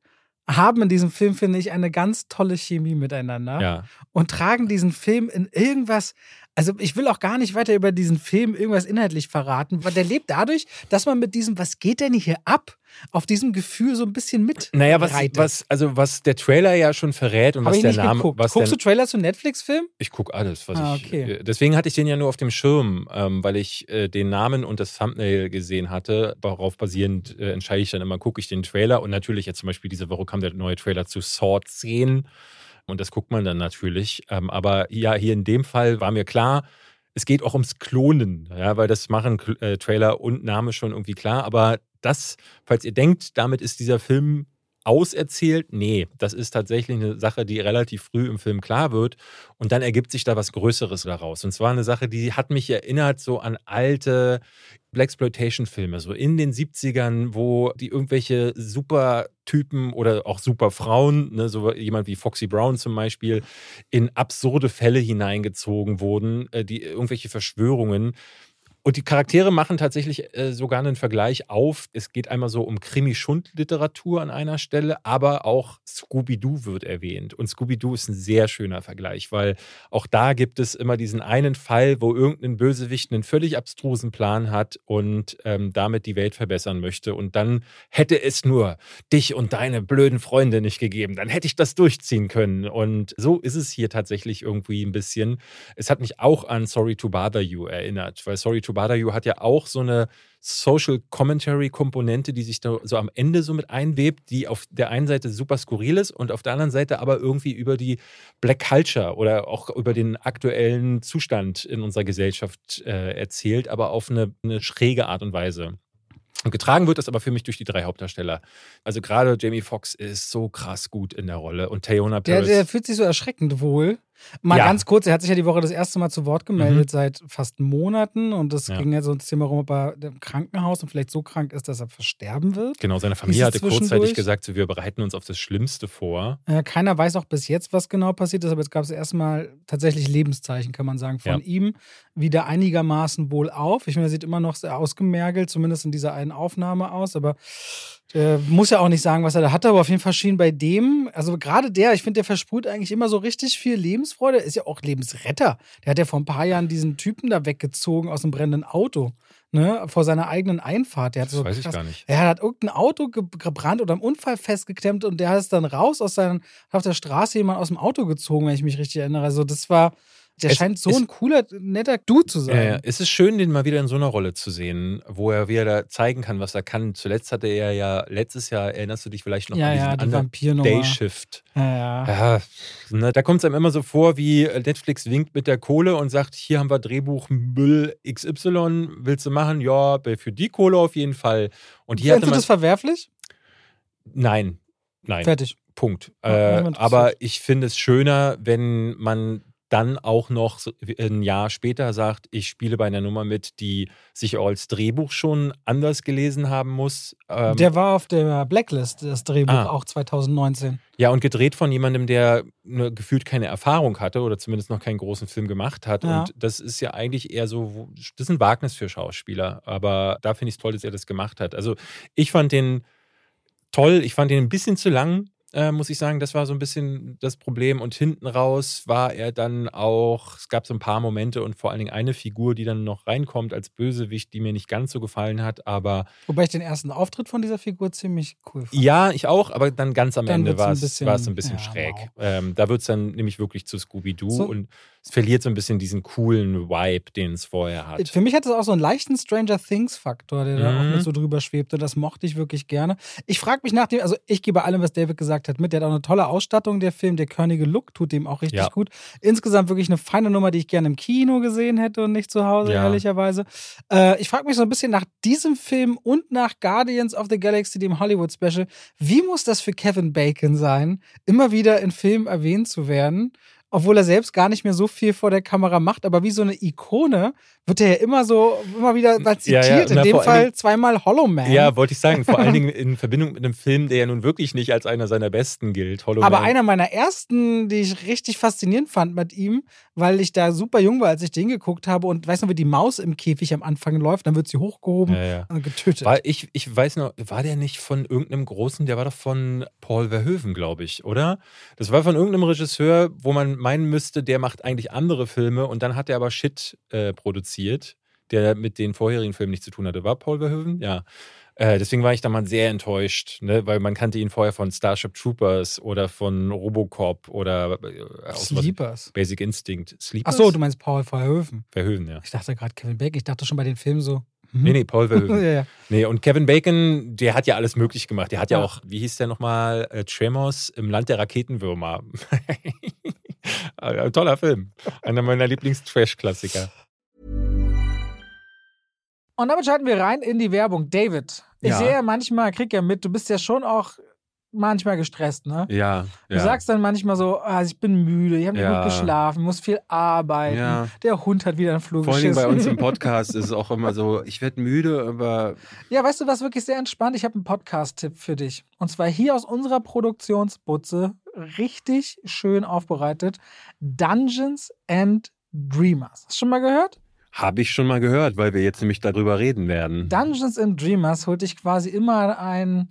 haben in diesem Film, finde ich, eine ganz tolle Chemie miteinander Ja. und tragen diesen Film in irgendwas. Also, ich will auch gar nicht weiter über diesen Film irgendwas inhaltlich verraten, weil der lebt dadurch, dass man mit diesem, was geht denn hier ab, auf diesem Gefühl so ein bisschen mit. Naja, was, was, also was der Trailer ja schon verrät und Hab was ich der Name. geguckt. Was Guckst der, du Trailer zu Netflix-Filmen? ich gucke alles, was Ah, ich. okay. äh, Deswegen hatte ich den ja nur auf dem Schirm, ähm, weil ich äh, den Namen und das Thumbnail gesehen hatte. Darauf basierend äh, entscheide ich dann immer, gucke ich den Trailer. Und natürlich jetzt zum Beispiel diese Woche kam der neue Trailer zu Sword 10. Und das guckt man dann natürlich. Ähm, aber ja, hier in dem Fall war mir klar, es geht auch ums Klonen, ja, weil das machen äh, Trailer und Name schon irgendwie klar. Aber das, falls ihr denkt, damit ist dieser Film auserzählt, nee, das ist tatsächlich eine Sache, die relativ früh im Film klar wird. Und dann ergibt sich da was Größeres daraus. Und zwar eine Sache, die hat mich erinnert so an alte Blaxploitation-Filme, so in den 70ern, wo die irgendwelche Supertypen oder auch Superfrauen, ne, so jemand wie Foxy Brown zum Beispiel, in absurde Fälle hineingezogen wurden, äh, die irgendwelche Verschwörungen. Und die Charaktere machen tatsächlich äh, sogar einen Vergleich auf. Es geht einmal so um Krimi-Schund-Literatur an einer Stelle, aber auch Scooby-Doo wird erwähnt. Und Scooby-Doo ist ein sehr schöner Vergleich, weil auch da gibt es immer diesen einen Fall, wo irgendein Bösewicht einen völlig abstrusen Plan hat und ähm, damit die Welt verbessern möchte. Und dann hätte es nur dich und deine blöden Freunde nicht gegeben. Dann hätte ich das durchziehen können. Und so ist es hier tatsächlich irgendwie ein bisschen. Es hat mich auch an Sorry to Bother You erinnert, weil Sorry to You hat ja auch so eine Social Commentary Komponente, die sich da so am Ende so mit einwebt, die auf der einen Seite super skurril ist und auf der anderen Seite aber irgendwie über die Black Culture oder auch über den aktuellen Zustand in unserer Gesellschaft äh, erzählt, aber auf eine, eine schräge Art und Weise. Und getragen wird das aber für mich durch die drei Hauptdarsteller. Also gerade Jamie Foxx ist so krass gut in der Rolle und Tayona Der, Paris. der fühlt sich so erschreckend wohl. Mal Ja. ganz kurz, er hat sich ja die Woche das erste Mal zu Wort gemeldet seit fast Monaten und es Ja. ging ja so ins Thema rum, ob er im Krankenhaus und vielleicht so krank ist, dass er versterben wird. Genau, seine Familie hatte kurzzeitig gesagt, wir bereiten uns auf das Schlimmste vor. Äh, keiner weiß auch bis jetzt, was genau passiert ist, aber jetzt gab es erstmal tatsächlich Lebenszeichen, kann man sagen, von Ja. ihm wieder einigermaßen wohl auf. Ich meine, er sieht immer noch sehr ausgemergelt, zumindest in dieser einen Aufnahme aus, aber der muss ja auch nicht sagen, was er da hatte, aber auf jeden Fall schien bei dem, also gerade der, ich finde, der versprüht eigentlich immer so richtig viel Lebensfreude, ist ja auch Lebensretter. Der hat ja vor ein paar Jahren diesen Typen da weggezogen aus dem brennenden Auto, ne, vor seiner eigenen Einfahrt. Der hat Das so weiß ich krass- gar nicht. er hat irgendein Auto ge gebrannt oder im Unfall festgeklemmt und der ist dann raus aus seinem, hat auf der Straße jemand aus dem Auto gezogen, wenn ich mich richtig erinnere. Also das war Der Es scheint so ein cooler, netter Dude zu sein. Ja, ja. Es ist schön, den mal wieder in so einer Rolle zu sehen, wo er wieder zeigen kann, was er kann. Zuletzt hatte er ja, letztes Jahr, erinnerst du dich vielleicht noch Ja, an ja, diesen die anderen. Day Shift. Ja, ja. Ja, ne, da kommt es einem immer so vor, wie Netflix winkt mit der Kohle und sagt, hier haben wir Drehbuch Müll XY, willst du machen? Ja, für die Kohle auf jeden Fall. Und hier Findest du das verwerflich? nein, nein. Fertig. Punkt. Ja, Äh, aber ich finde es schöner, wenn man dann auch noch ein Jahr später sagt, ich spiele bei einer Nummer mit, die sich auch als Drehbuch schon anders gelesen haben muss. Ähm, Der war auf der Blacklist, das Drehbuch, Ah. auch 2019. ja, und gedreht von jemandem, der ne, gefühlt keine Erfahrung hatte oder zumindest noch keinen großen Film gemacht hat. Ja. Und das ist ja eigentlich eher so, das ist ein Wagnis für Schauspieler. Aber da finde ich es toll, dass er das gemacht hat. Also ich fand den toll. Ich fand den ein bisschen zu lang, äh, muss ich sagen. Das war so ein bisschen das Problem. Und hinten raus war er dann auch, es gab so ein paar Momente und vor allen Dingen eine Figur, die dann noch reinkommt als Bösewicht, die mir nicht ganz so gefallen hat. Aber Wobei ich den ersten Auftritt von dieser Figur ziemlich cool fand. ja, ich auch, aber dann ganz am Dann Ende ein war es bisschen- war es ein bisschen ja, schräg. wow. Ähm, da wird es dann nämlich wirklich zu Scooby-Doo So- und es verliert so ein bisschen diesen coolen Vibe, den es vorher hat. Für mich hat es auch so einen leichten Stranger Things-Faktor, der da auch Mhm. mit so drüber schwebte. Das mochte ich wirklich gerne. Ich frage mich nach dem, also ich gebe allem, was David gesagt hat, mit. Der hat auch eine tolle Ausstattung, der Film. Der körnige Look tut dem auch richtig Ja. gut. Insgesamt wirklich eine feine Nummer, die ich gerne im Kino gesehen hätte und nicht zu Hause, Ja. ehrlicherweise. Äh, ich frage mich so ein bisschen nach diesem Film und nach Guardians of the Galaxy, dem Hollywood-Special. Wie muss das für Kevin Bacon sein, immer wieder in Filmen erwähnt zu werden? Obwohl er selbst gar nicht mehr so viel vor der Kamera macht, aber wie so eine Ikone wird er ja immer so, immer wieder mal Ja, zitiert. ja, in dem Fall Dingen- zweimal Hollow Man. Ja, wollte ich sagen. Vor allen Dingen in Verbindung mit einem Film, der ja nun wirklich nicht als einer seiner besten gilt. Hollow Aber Man. einer meiner ersten, die ich richtig faszinierend fand mit ihm, weil ich da super jung war, als ich den geguckt habe und weißt du, wie die Maus im Käfig am Anfang läuft, dann wird sie hochgehoben Ja, ja. und getötet. War ich, ich weiß noch, war der nicht von irgendeinem großen, der war doch von Paul Verhoeven, glaube ich, oder? Das war von irgendeinem Regisseur, wo man meinen müsste, der macht eigentlich andere Filme und dann hat er aber Shit äh, produziert, der mit den vorherigen Filmen nichts zu tun hatte. War Paul Verhoeven? Ja. Äh, deswegen war ich damals sehr enttäuscht, ne? weil man kannte ihn vorher von Starship Troopers oder von Robocop oder äh, Sleepers. Basic Instinct. Sleepers? Achso, du meinst Paul Verhoeven. Verhoeven, ja. Ich dachte gerade Kevin Bacon. Ich dachte schon bei den Filmen so. hm. Nee, nee, Paul Verhoeven. ja, ja. Nee, und Kevin Bacon, der hat ja alles möglich gemacht. Der hat ja, Ja. auch, wie hieß der nochmal, äh, Tremors im Land der Raketenwürmer. Ein toller Film. Einer meiner Lieblings-Trash-Klassiker. Und damit schalten wir rein in die Werbung. David, ich Ja. sehe ja manchmal, krieg ja mit, du bist ja schon auch manchmal gestresst, ne? Ja, Du sagst dann manchmal so, ah, ich bin müde, ich habe nicht Ja. gut geschlafen, muss viel arbeiten. Ja. Der Hund hat wieder einen Flug Vor allem bei uns im Podcast ist es auch immer so, ich werde müde, aber Ja, weißt du, was wirklich sehr entspannt? Ich habe einen Podcast-Tipp für dich. Und zwar hier aus unserer Produktionsbutze, richtig schön aufbereitet. Dungeons and Dreamers. Hast du schon mal gehört? habe ich schon mal gehört, weil wir jetzt nämlich darüber reden werden. Dungeons and Dreamers holt dich quasi immer einen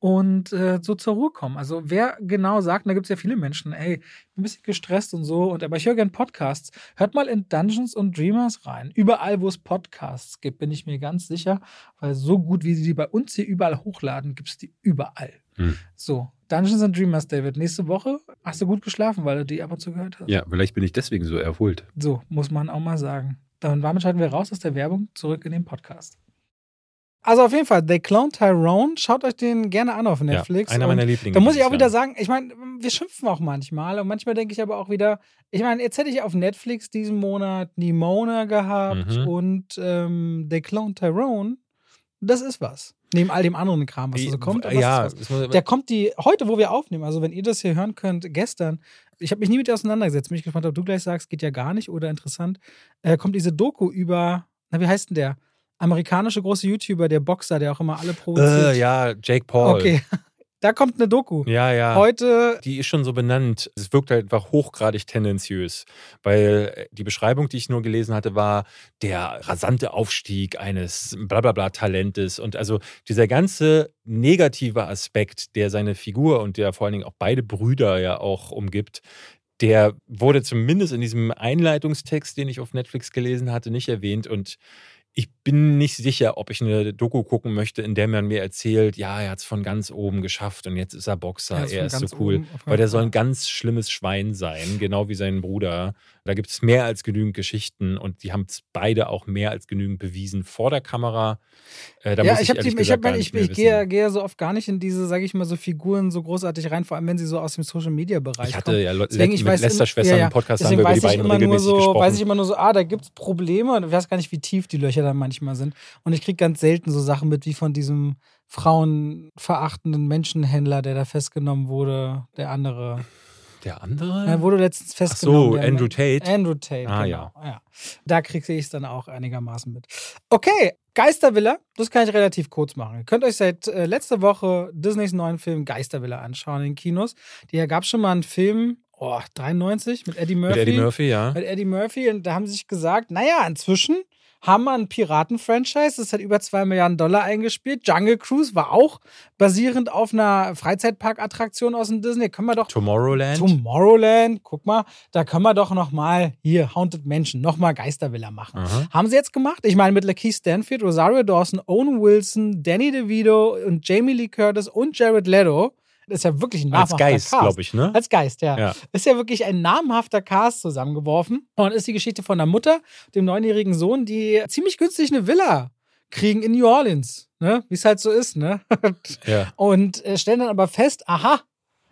und äh, so zur Ruhe kommen. Also wer genau sagt, und da gibt es ja viele Menschen, ey, ich bin ein bisschen gestresst und so, und aber ich höre gern Podcasts. Hört mal in Dungeons and Dreamers rein. Überall, wo es Podcasts gibt, bin ich mir ganz sicher, weil so gut, wie sie die bei uns hier überall hochladen, gibt es die überall. Hm. So, Dungeons and Dreamers, David. Nächste Woche hast du gut geschlafen, weil du die ab und zu gehört hast. Ja, vielleicht bin ich deswegen so erholt. So, muss man auch mal sagen. Dann damit schalten wir raus aus der Werbung zurück in den Podcast. Also auf jeden Fall, They Clone Tyrone, schaut euch den gerne an auf Netflix. Ja, einer meiner Lieblinge. Da muss ich auch wieder sagen, ich meine, wir schimpfen auch manchmal und manchmal denke ich aber auch wieder, ich meine, jetzt hätte ich auf Netflix diesen Monat Nimona gehabt Mhm. und ähm, They Clone Tyrone. Das ist was. Neben all dem anderen Kram, was so kommt. ja, Der kommt die, heute, wo wir aufnehmen, also wenn ihr das hier hören könnt, gestern, ich habe mich nie mit dir auseinandergesetzt, bin ich gespannt, ob du gleich sagst, geht ja gar nicht oder interessant, äh, kommt diese Doku über, na, wie heißt denn der? Amerikanische große YouTuber, der Boxer, der auch immer alle provoziert. äh, ja, Jake Paul. Okay, da kommt eine Doku. Ja, ja. Heute, Die ist schon so benannt. Es wirkt halt einfach hochgradig tendenziös, weil die Beschreibung, die ich nur gelesen hatte, war der rasante Aufstieg eines blablabla Talentes und also dieser ganze negative Aspekt, der seine Figur und der vor allen Dingen auch beide Brüder ja auch umgibt, der wurde zumindest in diesem Einleitungstext, den ich auf Netflix gelesen hatte, nicht erwähnt und ich bin nicht sicher, ob ich eine Doku gucken möchte, in der man mir erzählt, ja, er hat es von ganz oben geschafft und jetzt ist er Boxer, er von ist so cool. Weil der soll ein ganz schlimmes Schwein sein, genau wie sein Bruder. Da gibt es mehr als genügend Geschichten und die haben es beide auch mehr als genügend bewiesen vor der Kamera. Äh, da ja, muss ich ehrlich die, ich, hab, ich, ich gehe, gehe so oft gar nicht in diese, sage ich mal, so Figuren so großartig rein, vor allem wenn sie so aus dem Social Media Bereich Ich kommen. hatte ja Deswegen, mit ich Lester-Schwestern immer- ja, ja. im Podcast haben wir über die ich beiden regelmäßig so, gesprochen. weiß ich immer nur so, ah, da gibt's Probleme und ich weiß gar nicht, wie tief die Löcher dann manchmal sind. Und ich kriege ganz selten so Sachen mit wie von diesem frauenverachtenden Menschenhändler, der da festgenommen wurde, der andere. der andere? Er wurde letztens Ach festgenommen. so, der- Andrew Tate. Andrew Tate, Ah, genau. Ja. Da kriege ich es dann auch einigermaßen mit. Okay, Geistervilla, das kann ich relativ kurz machen. Ihr könnt euch seit äh, letzter Woche Disneys neuen Film Geistervilla anschauen in den Kinos. Die gab schon mal einen Film, oh, 93 mit Eddie Murphy. Mit Eddie Murphy, ja. Mit Eddie Murphy. Und da haben sie sich gesagt, naja, inzwischen haben wir ein Piraten-Franchise, das hat über 2 Milliarden Dollar eingespielt. Jungle Cruise war auch basierend auf einer Freizeitpark-Attraktion aus dem Disney. Können wir doch Tomorrowland. Tomorrowland, guck mal, da können wir doch noch mal hier Haunted Mansion, noch mal Geistervilla machen. Aha. Haben sie jetzt gemacht? Ich meine mit Lakeith Stanfield, Rosario Dawson, Owen Wilson, Danny DeVito und Jamie Lee Curtis und Jared Leto. Ist ja wirklich ein Als namhafter Geist, Cast. glaube ich, ne? Als Geist, ja. Ja. Ist ja wirklich ein namhafter Cast zusammengeworfen. Und ist die Geschichte von einer Mutter, dem neunjährigen Sohn, die ziemlich günstig eine Villa kriegen in New Orleans. Ne? Wie es halt so ist, ne? ja. Und äh, stellen dann aber fest, aha,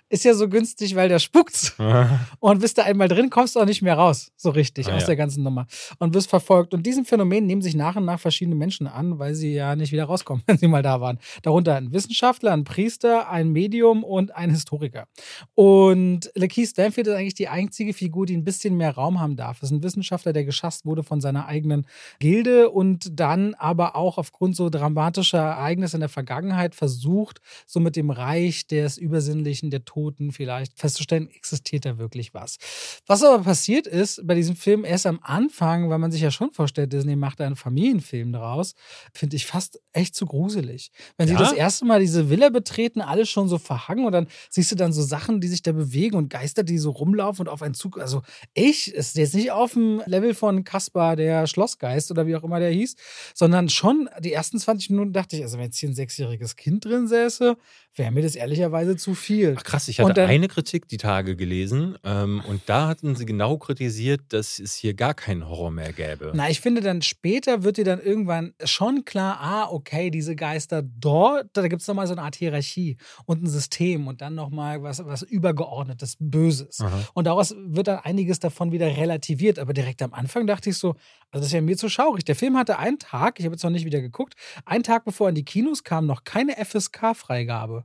ist ja so günstig, weil der spuckt. Und bist du einmal drin, kommst du auch nicht mehr raus, so richtig, Ah, aus ja. der ganzen Nummer. Und wirst verfolgt. Und diesem Phänomen nehmen sich nach und nach verschiedene Menschen an, weil sie ja nicht wieder rauskommen, wenn sie mal da waren. Darunter ein Wissenschaftler, ein Priester, ein Medium und ein Historiker. Und Lakeith Stanfield ist eigentlich die einzige Figur, die ein bisschen mehr Raum haben darf. Das ist ein Wissenschaftler, der geschasst wurde von seiner eigenen Gilde und dann aber auch aufgrund so dramatischer Ereignisse in der Vergangenheit versucht, so mit dem Reich des Übersinnlichen, der Toten vielleicht festzustellen, existiert da wirklich was. Was aber passiert ist bei diesem Film erst am Anfang, weil man sich ja schon vorstellt, Disney macht einen Familienfilm draus, finde ich fast echt zu gruselig. Wenn sie Ja? das erste Mal diese Villa betreten, alles schon so verhangen und dann siehst du dann so Sachen, die sich da bewegen und Geister, die so rumlaufen und auf einen Zug. Also ich ist jetzt nicht auf dem Level von Kaspar, der Schlossgeist oder wie auch immer der hieß, sondern schon die ersten 20 Minuten dachte ich, also wenn jetzt hier ein sechsjähriges Kind drin säße, wäre mir das ehrlicherweise zu viel. Ach krass, ich hatte dann- eine Kritik die Tage gelesen ähm, und da hatten sie genau kritisiert, dass es hier gar keinen Horror mehr gäbe. Na, ich finde dann später wird dir dann irgendwann schon klar, ah, okay, diese Geister dort, da gibt es nochmal so eine Art Hierarchie und ein System und dann nochmal was, was übergeordnetes, Böses. Aha. Und daraus wird dann einiges davon wieder relativiert. Aber direkt am Anfang dachte ich so, also das ist ja mir zu schaurig. Der Film hatte einen Tag, ich habe jetzt noch nicht wieder geguckt, einen Tag bevor er in die Kinos kam, noch keine FSK-Freigabe.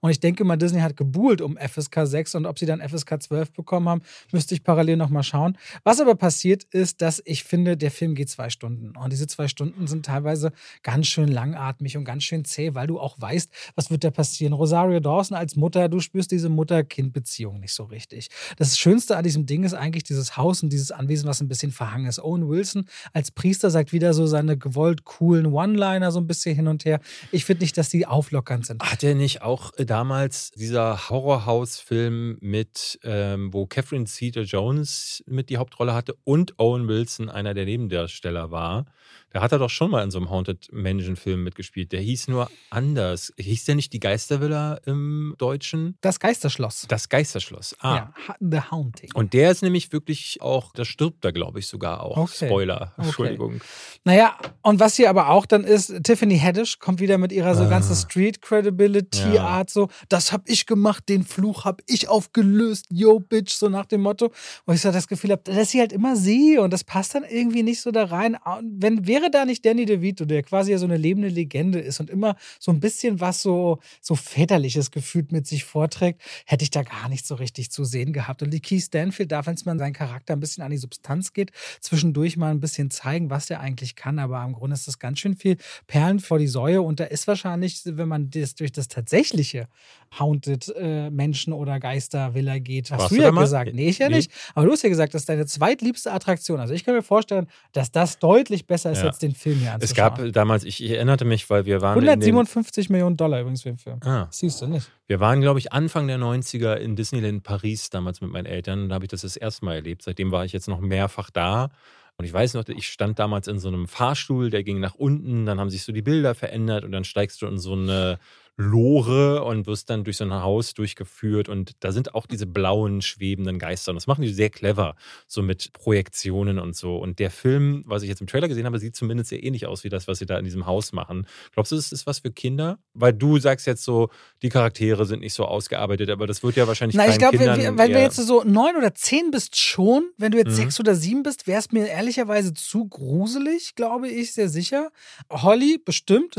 Und ich denke mal, Disney hat gebuhlt um FSK 6 und ob sie dann FSK 12 bekommen haben, müsste ich parallel nochmal schauen. Was aber passiert ist, dass ich finde, der Film geht zwei Stunden. Und diese zwei Stunden sind teilweise ganz schön langatmig und ganz schön zäh, weil du auch weißt, was wird da passieren. Rosario Dawson als Mutter, du spürst diese Mutter-Kind-Beziehung nicht so richtig. Das Schönste an diesem Ding ist eigentlich dieses Haus und dieses Anwesen, was ein bisschen verhangen ist. Owen Wilson als Priester sagt wieder so seine gewollt coolen One-Liner so ein bisschen hin und her. Ich finde nicht, dass die auflockernd sind. Hat er nicht auch äh, damals dieser Horrorhouse-Film mit, ähm, wo Catherine Zeta-Jones mit die Hauptrolle hatte und Owen Wilson einer der Nebendarsteller war. Da hat er doch schon mal in so einem Haunted Mansion-Film mitgespielt. Der hieß nur anders. Hieß der nicht die Geistervilla im Deutschen? Das Geisterschloss. Das Geisterschloss. Ah. Ja, The Haunting. Und der ist nämlich wirklich auch, da stirbt er, glaube ich, sogar auch. Okay. Spoiler. Okay. Entschuldigung. Naja, und was hier aber auch dann ist, Tiffany Haddish kommt wieder mit ihrer so Ah. ganzen Street Credibility Ja. So, das hab ich gemacht, den Fluch hab ich aufgelöst, yo bitch, so nach dem Motto. Wo ich so das Gefühl habe, dass sie halt immer sehe und das passt dann irgendwie nicht so da rein. Und Wenn wäre da nicht Danny DeVito, der quasi ja so eine lebende Legende ist und immer so ein bisschen was so so väterliches gefühlt mit sich vorträgt, hätte ich da gar nicht so richtig zu sehen gehabt. Und die Keith Stanfield darf, wenn es mal seinen Charakter ein bisschen an die Substanz geht, zwischendurch mal ein bisschen zeigen, was der eigentlich kann. Aber im Grunde ist das ganz schön viel Perlen vor die Säue. Und da ist wahrscheinlich, wenn man das durch das tatsächliche Haunted äh, Menschen oder Geistervilla geht, hast Warst du ja gesagt. Nee, ich ja Nee. nicht. Aber du hast ja gesagt, das ist deine zweitliebste Attraktion. Also ich kann mir vorstellen, dass das deutlich besser ist, Ja. Als den Film hier Es anzuschauen. gab damals, ich erinnerte mich, weil wir waren in den, 157 Millionen Dollar übrigens für den Film. ah, Siehst du nicht. wir waren, glaube ich, Anfang der 90er in Disneyland Paris damals mit meinen Eltern. Da habe ich das das erste Mal erlebt. Seitdem war ich jetzt noch mehrfach da. Und ich weiß noch, ich stand damals in so einem Fahrstuhl, der ging nach unten, dann haben sich so die Bilder verändert und dann steigst du in so eine Lore und wirst dann durch so ein Haus durchgeführt und da sind auch diese blauen, schwebenden Geister und das machen die sehr clever, so mit Projektionen und so. Und der Film, was ich jetzt im Trailer gesehen habe, sieht zumindest sehr ähnlich aus wie das, was sie da in diesem Haus machen. Glaubst du, das ist was für Kinder? Weil du sagst jetzt so, die Charaktere sind nicht so ausgearbeitet, aber das wird ja wahrscheinlich Na, ich glaube, wenn du eher- jetzt so neun oder zehn bist schon, wenn du jetzt Mhm. sechs oder sieben bist, wäre es mir ehrlicherweise zu gruselig, glaube ich, sehr sicher. Holly bestimmt.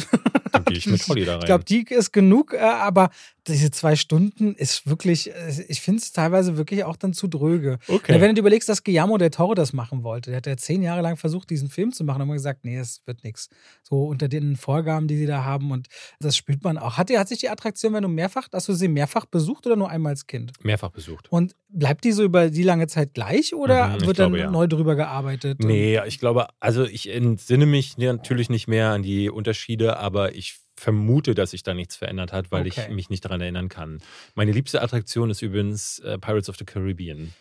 Dann gehe ich mit Holly da rein. Ich glaube, die ist genug, äh, aber diese zwei Stunden ist wirklich, äh, ich finde es teilweise wirklich auch dann zu dröge. okay. Wenn du dir überlegst, dass Guillermo del Toro das machen wollte, der hat ja zehn Jahre lang versucht, diesen Film zu machen, und immer gesagt, nee, es wird nichts. So unter den Vorgaben, die sie da haben und das spürt man auch. Hat, die, hat sich die Attraktion, wenn du mehrfach, hast du sie mehrfach besucht oder nur einmal als Kind? Mehrfach besucht. Und bleibt die so über die lange Zeit gleich oder Mhm, wird glaube, dann ja. neu drüber gearbeitet? Nee, ich glaube, also ich entsinne mich natürlich nicht mehr an die Unterschiede, aber ich vermute, dass sich da nichts verändert hat, weil Okay. ich mich nicht daran erinnern kann. Meine liebste Attraktion ist übrigens äh, Pirates of the Caribbean.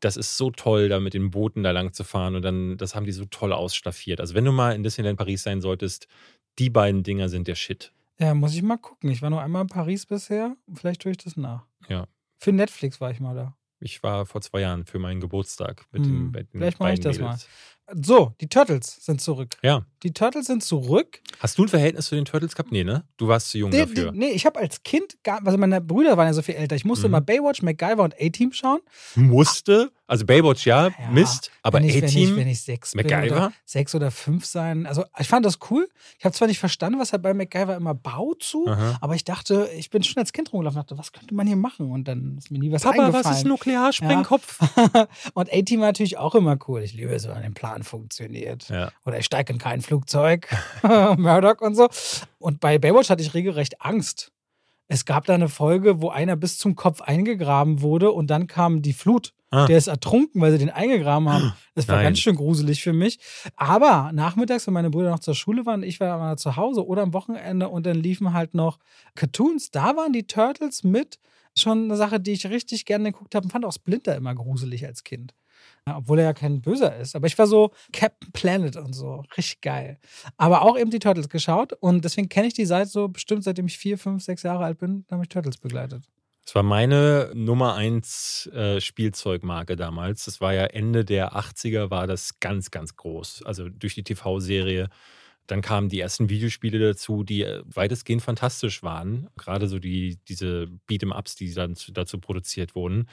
Das ist so toll, da mit den Booten da lang zu fahren und dann, das haben die so toll ausstaffiert. Also wenn du mal in Disneyland Paris sein solltest, die beiden Dinger sind der Shit. Ja, muss ich mal gucken. Ich war nur einmal in Paris bisher. Vielleicht tue ich das nach. Ja. Für Netflix war ich mal da. Ich war vor zwei Jahren für meinen Geburtstag mit Hm, den, mit vielleicht mach ich das mal. So, die Turtles sind zurück. Ja. Die Turtles sind zurück. Hast du ein Verhältnis zu den Turtles gehabt? Nee, ne? Du warst zu jung Nee, dafür. nee, ich habe als Kind, gar, also meine Brüder waren ja so viel älter, ich musste Mhm. immer Baywatch, MacGyver und A-Team schauen. Musste, also Baywatch ja, Ja, Mist, aber ich, wenn, ich, A-Team, wenn ich sechs bin MacGyver? oder sechs oder fünf sein. Also ich fand das cool. Ich habe zwar nicht verstanden, was halt bei MacGyver immer Bau zu, Aha. aber ich dachte, ich bin schon als Kind rumgelaufen und dachte, was könnte man hier machen? Und dann ist mir nie was Papa, eingefallen. was ist Nuklearsprengkopf? und A-Team war natürlich auch immer cool. Ich liebe es, wenn ein Plan funktioniert. Ja. Oder ich steige in kein Flugzeug. Murdoch und so. Und bei Baywatch hatte ich regelrecht Angst. Es gab da eine Folge, wo einer bis zum Kopf eingegraben wurde und dann kam die Flut. Ah. Der ist ertrunken, weil sie den eingegraben haben. Das war Nein. ganz schön gruselig für mich. Aber nachmittags, wenn meine Brüder noch zur Schule waren, ich war mal zu Hause oder am Wochenende und dann liefen halt noch Cartoons. Da waren die Turtles mit schon eine Sache, die ich richtig gerne geguckt habe und fand auch Splinter immer gruselig als Kind. Obwohl er ja kein Böser ist. Aber ich war so Captain Planet und so. Richtig geil. Aber auch eben die Turtles geschaut und deswegen kenne ich die seit so bestimmt seitdem ich vier, fünf, sechs Jahre alt bin, da habe ich Turtles begleitet. Das war meine Nummer eins äh, Spielzeugmarke damals. Das war ja Ende der 80er, war das ganz, ganz groß. Also durch die TV-Serie. Dann kamen die ersten Videospiele dazu, die äh, weitestgehend fantastisch waren. Gerade so die, diese Beat'em-Ups, die dann zu- dazu produziert wurden.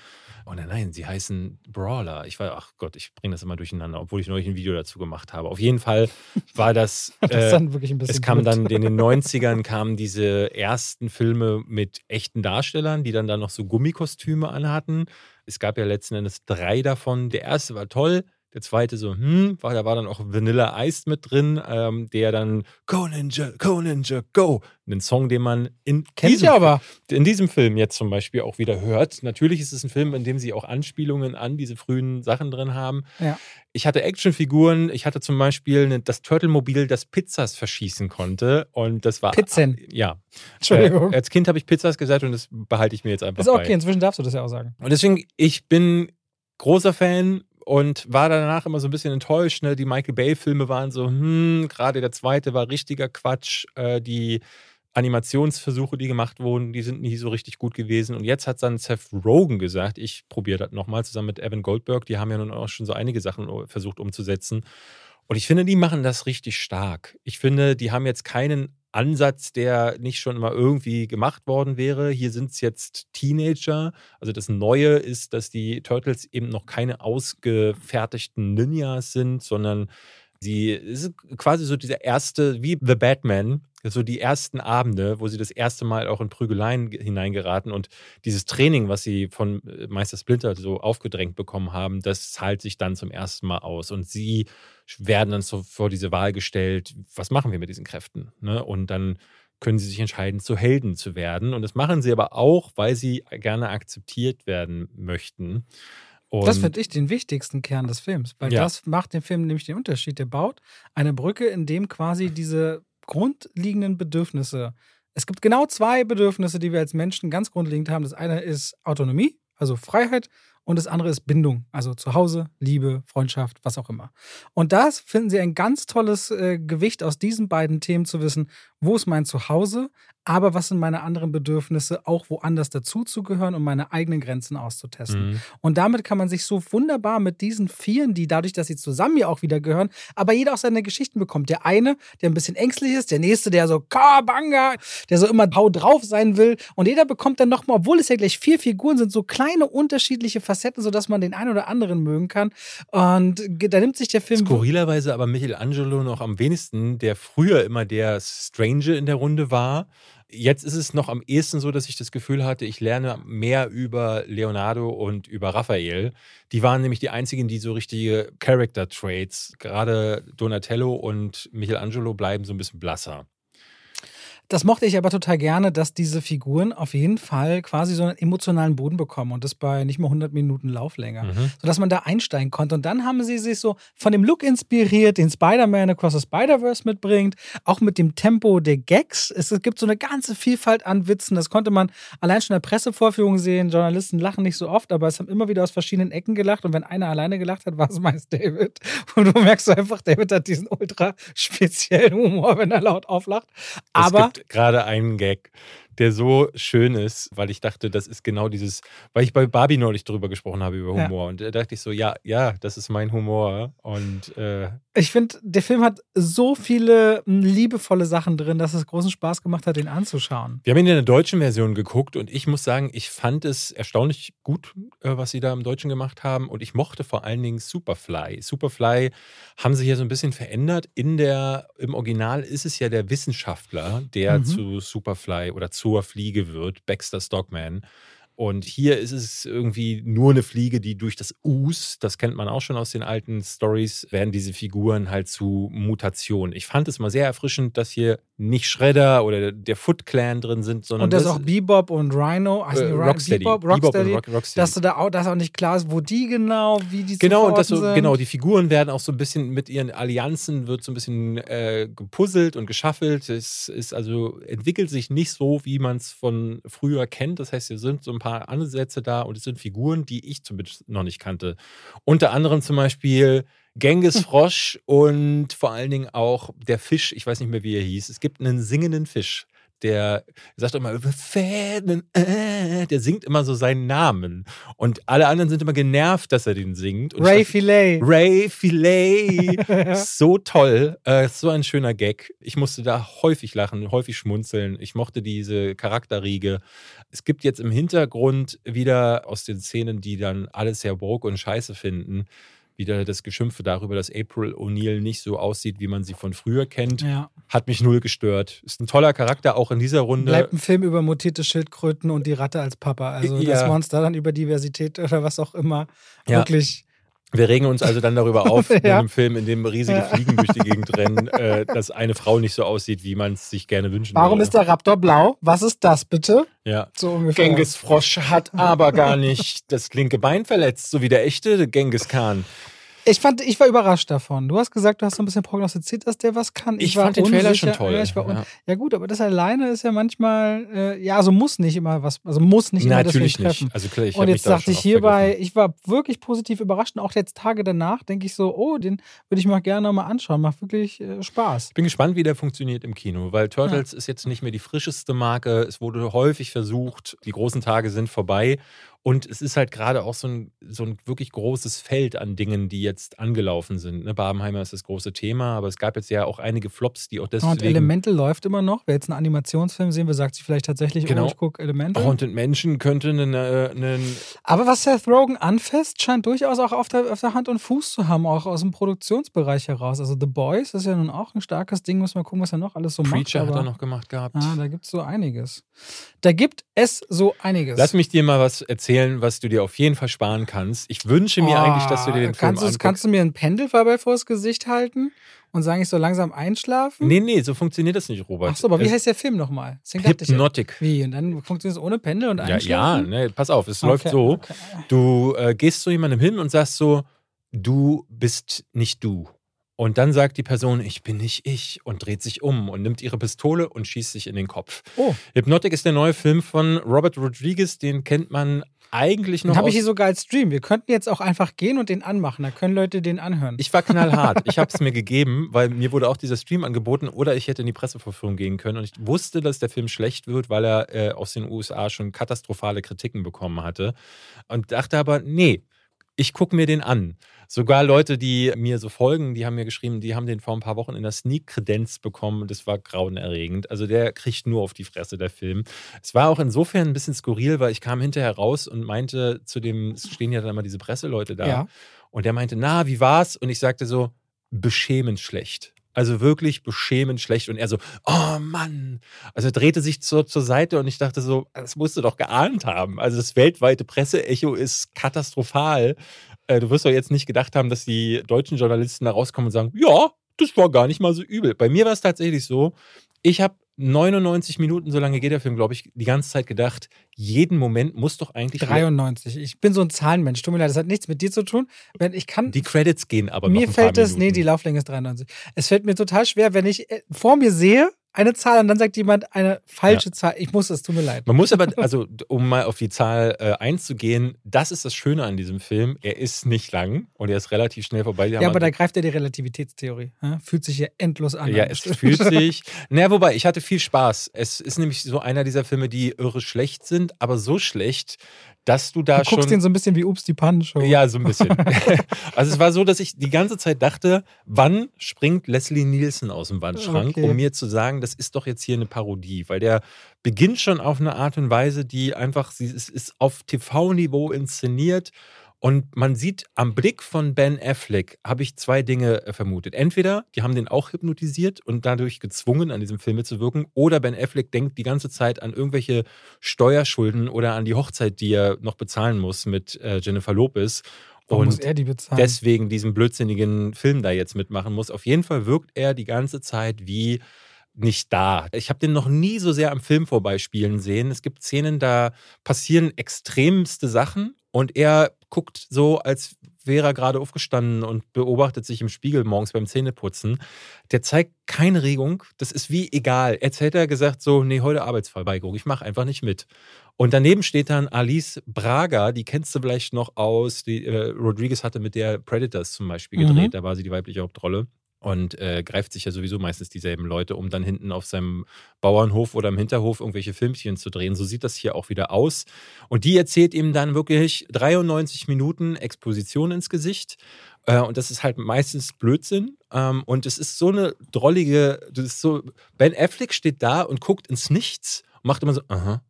Und nein, nein, sie heißen Brawler. Ich war, ach Gott, ich bringe das immer durcheinander, obwohl ich neulich ein Video dazu gemacht habe. Auf jeden Fall war das. Das ist äh, dann wirklich ein bisschen es kam blöd. dann in den 90ern kamen diese ersten Filme mit echten Darstellern, die dann da noch so Gummikostüme anhatten. Es gab ja letzten Endes drei davon. Der erste war toll, Der zweite so, hm, war, da war dann auch Vanilla Ice mit drin, ähm, der dann Go Ninja, Go Ninja, Go. Einen Song, den man in Kennt diesem, aber. in diesem Film jetzt zum Beispiel auch wieder hört. Natürlich ist es ein Film, in dem sie auch Anspielungen an diese frühen Sachen drin haben. Ja. Ich hatte Actionfiguren. Ich hatte zum Beispiel eine, das Turtle-Mobil, das Pizzas verschießen konnte. Und das war. Pizzen. Ja. Entschuldigung. Äh, als Kind habe ich Pizzas gesagt und das behalte ich mir jetzt einfach ist okay, bei. inzwischen darfst du das ja auch sagen. Und deswegen, ich bin großer Fan und war danach immer so ein bisschen enttäuscht. Ne? Die Michael Bay-Filme waren so, hm, gerade der zweite war richtiger Quatsch. Äh, die Animationsversuche, die gemacht wurden, die sind nie so richtig gut gewesen. Und jetzt hat dann Seth Rogen gesagt, ich probiere das nochmal zusammen mit Evan Goldberg. Die haben ja nun auch schon so einige Sachen versucht umzusetzen. Und ich finde, die machen das richtig stark. Ich finde, die haben jetzt keinen Ansatz, der nicht schon mal irgendwie gemacht worden wäre. Hier sind es jetzt Teenager. Also das Neue ist, dass die Turtles eben noch keine ausgefertigten Ninjas sind, sondern sie ist quasi so dieser erste, wie The Batman, so die ersten Abende, wo sie das erste Mal auch in Prügeleien hineingeraten und dieses Training, was sie von äh, Meister Splinter so aufgedrängt bekommen haben, das zahlt sich dann zum ersten Mal aus. Und sie werden dann so vor diese Wahl gestellt, was machen wir mit diesen Kräften? Ne? Und dann können sie sich entscheiden, zu Helden zu werden. Und das machen sie aber auch, weil sie gerne akzeptiert werden möchten. Und Das finde ich den wichtigsten Kern des Films, weil Ja. das macht dem Film nämlich den Unterschied. Der baut eine Brücke, in dem quasi diese grundlegenden Bedürfnisse. Es gibt genau zwei Bedürfnisse, die wir als Menschen ganz grundlegend haben. Das eine ist Autonomie, also Freiheit, und das andere ist Bindung, also Zuhause, Liebe, Freundschaft, was auch immer. Und das finden sie ein ganz tolles äh, Gewicht aus diesen beiden Themen zu wissen, wo ist mein Zuhause, aber was sind meine anderen Bedürfnisse, auch woanders dazuzugehören, um meine eigenen Grenzen auszutesten. Mhm. Und damit kann man sich so wunderbar mit diesen Vieren, die dadurch, dass sie zusammen ja auch wieder gehören, aber jeder auch seine Geschichten bekommt. Der eine, der ein bisschen ängstlich ist, der nächste, der so Kabanga, der so immer hau drauf sein will. Und jeder bekommt dann nochmal, obwohl es ja gleich vier Figuren sind, so kleine unterschiedliche Facetten, sodass man den einen oder anderen mögen kann. Und da nimmt sich der Film. Skurrilerweise aber Michelangelo noch am wenigsten, der früher immer der Strange in der Runde war. Jetzt ist es noch am ehesten so, dass ich das Gefühl hatte, ich lerne mehr über Leonardo und über Raphael. Die waren nämlich die einzigen, die so richtige Character Traits, gerade Donatello und Michelangelo bleiben so ein bisschen blasser. Das mochte ich aber total gerne, dass diese Figuren auf jeden Fall quasi so einen emotionalen Boden bekommen und das bei nicht mal 100 Minuten Lauflänge, Mhm. sodass man da einsteigen konnte. Und dann haben sie sich so von dem Look inspiriert, den Spider-Man Across the Spider-Verse mitbringt, auch mit dem Tempo der Gags. Es gibt so eine ganze Vielfalt an Witzen. Das konnte man allein schon in der Pressevorführung sehen. Journalisten lachen nicht so oft, aber es haben immer wieder aus verschiedenen Ecken gelacht. Und wenn einer alleine gelacht hat, war es meist David. Und du merkst einfach, David hat diesen ultra speziellen Humor, wenn er laut auflacht. Aber gerade einen Gag, der so schön ist, weil ich dachte, das ist genau dieses, weil ich bei Barbie neulich drüber gesprochen habe über Ja. Humor. Und da dachte ich so, ja, ja, das ist mein Humor. Und äh, Ich finde, der Film hat so viele m, liebevolle Sachen drin, dass es großen Spaß gemacht hat, den anzuschauen. Wir haben ihn in der deutschen Version geguckt und ich muss sagen, ich fand es erstaunlich gut, äh, was sie da im Deutschen gemacht haben. Und ich mochte vor allen Dingen Superfly. Superfly haben sie hier so ein bisschen verändert. In der, Im Original ist es ja der Wissenschaftler, der Mhm. zu Superfly oder zur Fliege wird, Baxter Stockman. Und hier ist es irgendwie nur eine Fliege, die durch das Us, das kennt man auch schon aus den alten Stories, werden diese Figuren halt zu Mutationen. Ich fand es mal sehr erfrischend, dass hier nicht Shredder oder der Foot Clan drin sind, sondern Und dass das auch Bebop und Rhino, also äh, die Rocksteady. Bebop, Bebop Rocksteady, und Rock, Rocksteady. dass du da auch, dass auch nicht klar ist, wo die genau, wie die Genau, und das so, sind. genau, die Figuren werden auch so ein bisschen mit ihren Allianzen, wird so ein bisschen äh, gepuzzelt und geschaffelt. Es ist also, entwickelt sich nicht so, wie man es von früher kennt. Das heißt, hier sind so ein paar Ansätze da und es sind Figuren, die ich zumindest noch nicht kannte. Unter anderem zum Beispiel Genghis Frosch und vor allen Dingen auch der Fisch, ich weiß nicht mehr, wie er hieß. Es gibt einen singenden Fisch. Der sagt immer, "Fäden, äh", der singt immer so seinen Namen. Und alle anderen sind immer genervt, dass er den singt. Und Ray Filet. Ray Filet. so toll. Äh, so ein schöner Gag. Ich musste da häufig lachen, häufig schmunzeln. Ich mochte diese Charakterriege. Es gibt jetzt im Hintergrund wieder aus den Szenen, die dann alles sehr broke und scheiße finden, wieder das Geschimpfe darüber, dass April O'Neil nicht so aussieht, wie man sie von früher kennt. Ja. Hat mich null gestört. Ist ein toller Charakter, auch in dieser Runde. Bleibt ein Film über mutierte Schildkröten und die Ratte als Papa. Also Ja. das Monster dann über Diversität oder was auch immer. Ja. Wirklich. Wir regen uns also dann darüber auf, in Ja. einem Film, in dem riesige Ja. Fliegen durch die Gegend rennen, äh, dass eine Frau nicht so aussieht, wie man es sich gerne wünschen Warum würde. ist der Raptor blau? Was ist das bitte? Ja. So ungefähr. Genghis Frosch hat aber gar nicht das linke Bein verletzt, so wie der echte Genghis Khan. Ich fand, ich war überrascht davon. Du hast gesagt, du hast so ein bisschen prognostiziert, dass der was kann. Ich war fand den Trailer schon toll. Ja, ich Ja. ja gut, aber das alleine ist ja manchmal, äh, ja, also muss nicht immer was, also muss nicht immer Natürlich treffen. nicht. Also klar, ich und jetzt da dachte ich hierbei, ich war wirklich positiv überrascht. Und auch jetzt Tage danach denke ich so, oh, den würde ich mir auch gerne nochmal anschauen. Macht wirklich äh, Spaß. Ich bin gespannt, wie der funktioniert im Kino, weil Turtles ist jetzt nicht mehr die frischeste Marke. Es wurde häufig versucht, die großen Tage sind vorbei. Und es ist halt gerade auch so ein, so ein wirklich großes Feld an Dingen, die jetzt angelaufen sind. Ne? Barbenheimer ist das große Thema, aber es gab jetzt ja auch einige Flops, die auch deswegen. Und Elemental läuft immer noch. Wer jetzt einen Animationsfilm sehen will, sagt sich vielleicht tatsächlich, Genau. oh, ich gucke Elemental. Haunted Menschen könnte einen, äh, Aber was Seth Rogen anfasst, scheint durchaus auch auf der, auf der Hand und Fuß zu haben, auch aus dem Produktionsbereich heraus. Also The Boys ist ja nun auch ein starkes Ding, muss man gucken, was er noch alles so Preacher macht. hat aber- er noch gemacht gehabt. Ah, da gibt es so einiges. Da gibt es so einiges. Lass mich dir mal was erzählen, was du dir auf jeden Fall sparen kannst. Ich wünsche mir eigentlich, dass du dir den Oh, Film du's- Kannst du mir ein Pendelfarbel vors Gesicht halten und sagen, ich soll langsam einschlafen? Nee, nee, so funktioniert das nicht, Robert. Ach so, aber wie Es- heißt der Film nochmal? Ja- Hypnotic. Wie? Und dann funktioniert es ohne Pendel und Ja, ja, einschlafen? ne, pass auf, es Okay, läuft so. okay. Du äh, gehst zu jemandem hin und sagst so, du bist nicht du. Und dann sagt die Person, ich bin nicht ich und dreht sich um und nimmt ihre Pistole und schießt sich in den Kopf. Oh, Hypnotic ist der neue Film von Robert Rodriguez, den kennt man eigentlich noch habe ich hier sogar als Stream. Wir könnten jetzt auch einfach gehen und den anmachen. Da können Leute den anhören. Ich war knallhart. Ich habe es mir gegeben, weil mir wurde auch dieser Stream angeboten oder ich hätte in die Pressevorführung gehen können. Und ich wusste, dass der Film schlecht wird, weil er äh, aus den USA schon katastrophale Kritiken bekommen hatte. Und dachte aber, nee, ich gucke mir den an. Sogar Leute, die mir so folgen, die haben mir geschrieben, die haben den vor ein paar Wochen in der Sneak-Kredenz bekommen und das war grauenerregend. Also der kriegt nur auf die Fresse, der Film. Es war auch insofern ein bisschen skurril, weil ich kam hinterher raus und meinte zu dem, es stehen ja dann immer diese Presseleute da. Ja. Und der meinte, na, wie war's? Und ich sagte so, beschämend schlecht. Also wirklich beschämend schlecht. Und er so, oh Mann. Also er drehte sich zur, zur Seite und ich dachte so, das musst du doch geahnt haben. Also das weltweite Presseecho ist katastrophal. Äh, Du wirst doch jetzt nicht gedacht haben, dass die deutschen Journalisten da rauskommen und sagen, ja, das war gar nicht mal so übel. Bei mir war es tatsächlich so, ich habe 99 Minuten, so lange geht der Film, glaube ich, die ganze Zeit gedacht, jeden Moment muss doch eigentlich 93. Ich bin so ein Zahlenmensch. Tut mir leid, das hat nichts mit dir zu tun. Wenn ich kann. die Credits gehen aber mir fällt es, nee, die Lauflänge ist 93. Es fällt mir total schwer, wenn ich äh, vor mir sehe eine Zahl und dann sagt jemand eine falsche Zahl. Ich muss es, tut mir leid. Man muss aber, also um mal auf die Zahl äh, einzugehen, das ist das Schöne an diesem Film. Er ist nicht lang und er ist relativ schnell vorbei. Die Ja, aber da also- greift ja die Relativitätstheorie. Ja? Fühlt sich ja endlos an. ja, es fühlt sich. Naja, wobei, ich hatte viel Spaß. Es ist nämlich so einer dieser Filme, die irre schlecht sind, aber so schlecht, dass du da Du guckst schon. den so ein bisschen wie Ups die Pannenshow. Ja, so ein bisschen. also es war so, dass ich die ganze Zeit dachte, wann springt Leslie Nielsen aus dem Wandschrank, Okay. um mir zu sagen, das ist doch jetzt hier eine Parodie, weil der beginnt schon auf eine Art und Weise, die einfach, sie ist, ist auf TV-Niveau inszeniert und man sieht am Blick von Ben Affleck, habe ich zwei Dinge äh, vermutet. Entweder, die haben den auch hypnotisiert und dadurch gezwungen, an diesem Film mitzuwirken, oder Ben Affleck denkt die ganze Zeit an irgendwelche Steuerschulden oder an die Hochzeit, die er noch bezahlen muss mit äh, Jennifer Lopez. Warum Und die deswegen diesen blödsinnigen Film da jetzt mitmachen muss. Auf jeden Fall wirkt er die ganze Zeit wie nicht da. Ich habe den noch nie so sehr am Film vorbeispielen sehen. Es gibt Szenen, da passieren extremste Sachen und er guckt so, als wäre er gerade aufgestanden und beobachtet sich im Spiegel morgens beim Zähneputzen. Der zeigt keine Regung. Das ist wie egal. Jetzt hätte er gesagt so, nee, heute Arbeitsverweigerung. Ich mache einfach nicht mit. Und daneben steht dann Alice Braga, die kennst du vielleicht noch aus, die äh, Rodriguez hatte mit der Predators zum Beispiel Mhm. gedreht, da war sie die weibliche Hauptrolle und äh, greift sich ja sowieso meistens dieselben Leute, um dann hinten auf seinem Bauernhof oder im Hinterhof irgendwelche Filmchen zu drehen. So sieht das hier auch wieder aus. Und die erzählt ihm dann wirklich 93 Minuten Exposition ins Gesicht. Äh, und das ist halt meistens Blödsinn. Ähm, und es ist so eine drollige, das ist so, Ben Affleck steht da und guckt ins Nichts und macht immer so, aha,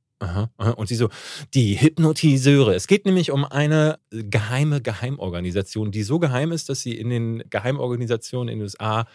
Und sie so, die Hypnotiseure. Es geht nämlich um eine geheime Geheimorganisation, die so geheim ist, dass sie in den Geheimorganisationen in den USA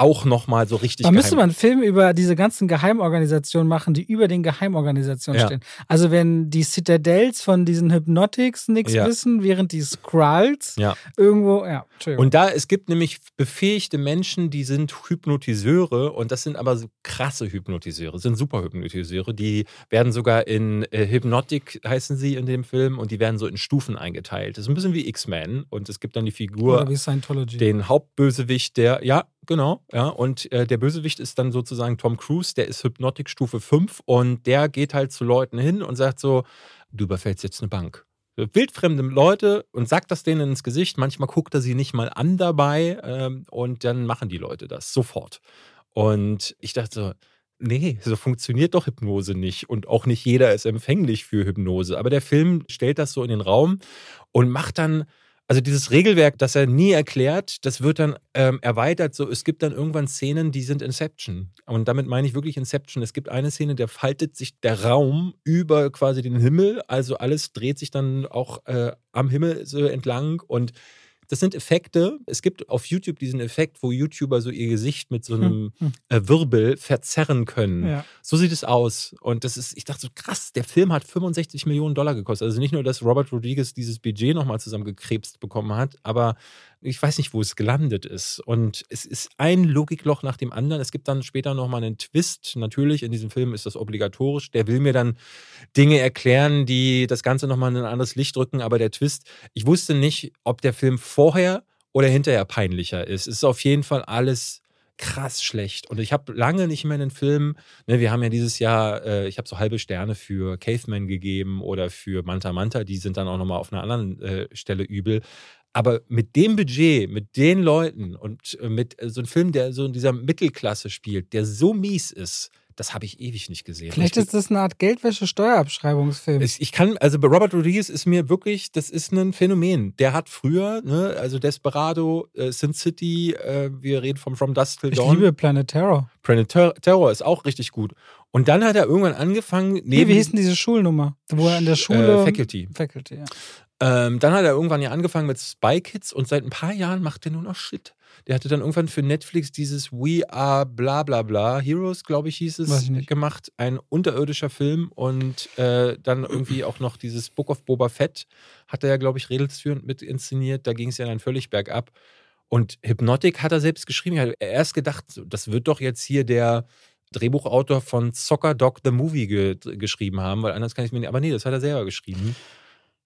auch nochmal so richtig. Da müsste man einen Film über diese ganzen Geheimorganisationen machen, die über den Geheimorganisationen ja. stehen. Also wenn die Citadels von diesen Hypnotics nichts ja. wissen, während die Skrulls ja. irgendwo, ja. Und da, es gibt nämlich befähigte Menschen, die sind Hypnotiseure und das sind aber so krasse Hypnotiseure, sind super Hypnotiseure, die werden sogar in äh, Hypnotic heißen sie in dem Film und die werden so in Stufen eingeteilt. Das ist ein bisschen wie X-Men und es gibt dann die Figur, den Hauptbösewicht, der, ja, genau, ja, und äh, der Bösewicht ist dann sozusagen Tom Cruise, der ist Hypnotic Stufe 5 und der geht halt zu Leuten hin und sagt so, du überfällst jetzt eine Bank wildfremde Leute und sagt das denen ins Gesicht. Manchmal guckt er sie nicht mal an dabei ähm, und dann machen die Leute das sofort. Und ich dachte so, nee, so funktioniert doch Hypnose nicht und auch nicht jeder ist empfänglich für Hypnose. Aber der Film stellt das so in den Raum und macht dann also dieses Regelwerk, das er nie erklärt, das wird dann ähm, erweitert. So, es gibt dann irgendwann Szenen, die sind Inception. Und damit meine ich wirklich Inception. Es gibt eine Szene, der faltet sich der Raum über quasi den Himmel. Also alles dreht sich dann auch äh, am Himmel so entlang und das sind Effekte. Es gibt auf YouTube diesen Effekt, wo YouTuber so ihr Gesicht mit so einem hm, hm. äh, Wirbel verzerren können. Ja. So sieht es aus. Und das ist, ich dachte so, krass, der Film hat 65 Millionen Dollar gekostet. Also nicht nur, dass Robert Rodriguez dieses Budget nochmal zusammengekrebst bekommen hat, aber ich weiß nicht, wo es gelandet ist. Und es ist ein Logikloch nach dem anderen. Es gibt dann später nochmal einen Twist. Natürlich, in diesem Film ist das obligatorisch. Der will mir dann Dinge erklären, die das Ganze nochmal in ein anderes Licht drücken. Aber der Twist, ich wusste nicht, ob der Film vorher oder hinterher peinlicher ist. Es ist auf jeden Fall alles krass schlecht. Und ich habe lange nicht mehr einen Film, ne, wir haben ja dieses Jahr, äh, ich habe so halbe Sterne für Caveman gegeben oder für Manta Manta, die sind dann auch nochmal auf einer anderen äh, Stelle übel. Aber mit dem Budget, mit den Leuten und äh, mit äh, so einem Film, der so in dieser Mittelklasse spielt, der so mies ist, das habe ich ewig nicht gesehen. Vielleicht ist das eine Art Geldwäsche-Steuerabschreibungsfilm. Ich kann, also bei Robert Rodriguez ist mir wirklich, das ist ein Phänomen. Der hat früher, ne, also Desperado, äh, Sin City, äh, wir reden vom From Dust Till Dawn. Ich liebe Planet Terror. Planet Ter Terror ist auch richtig gut. Und dann hat er irgendwann angefangen. Neben, nee, wie hieß denn diese Schulnummer? Wo er in der Schule. Äh, Faculty. Faculty, ja. Ähm, dann hat er irgendwann ja angefangen mit Spy Kids und seit ein paar Jahren macht er nur noch Shit. Der hatte dann irgendwann für Netflix dieses We Are Bla Bla Bla Heroes, glaube ich, hieß es, gemacht. Ein unterirdischer Film und äh, dann irgendwie auch noch dieses Book of Boba Fett hat er ja, glaube ich, redelsführend mit inszeniert. Da ging es ja dann völlig bergab. Und Hypnotic hat er selbst geschrieben. Er hat erst gedacht, das wird doch jetzt hier der Drehbuchautor von Soccer Dog the Movie ge geschrieben haben, weil anders kann ich mir nicht. Aber nee, das hat er selber geschrieben.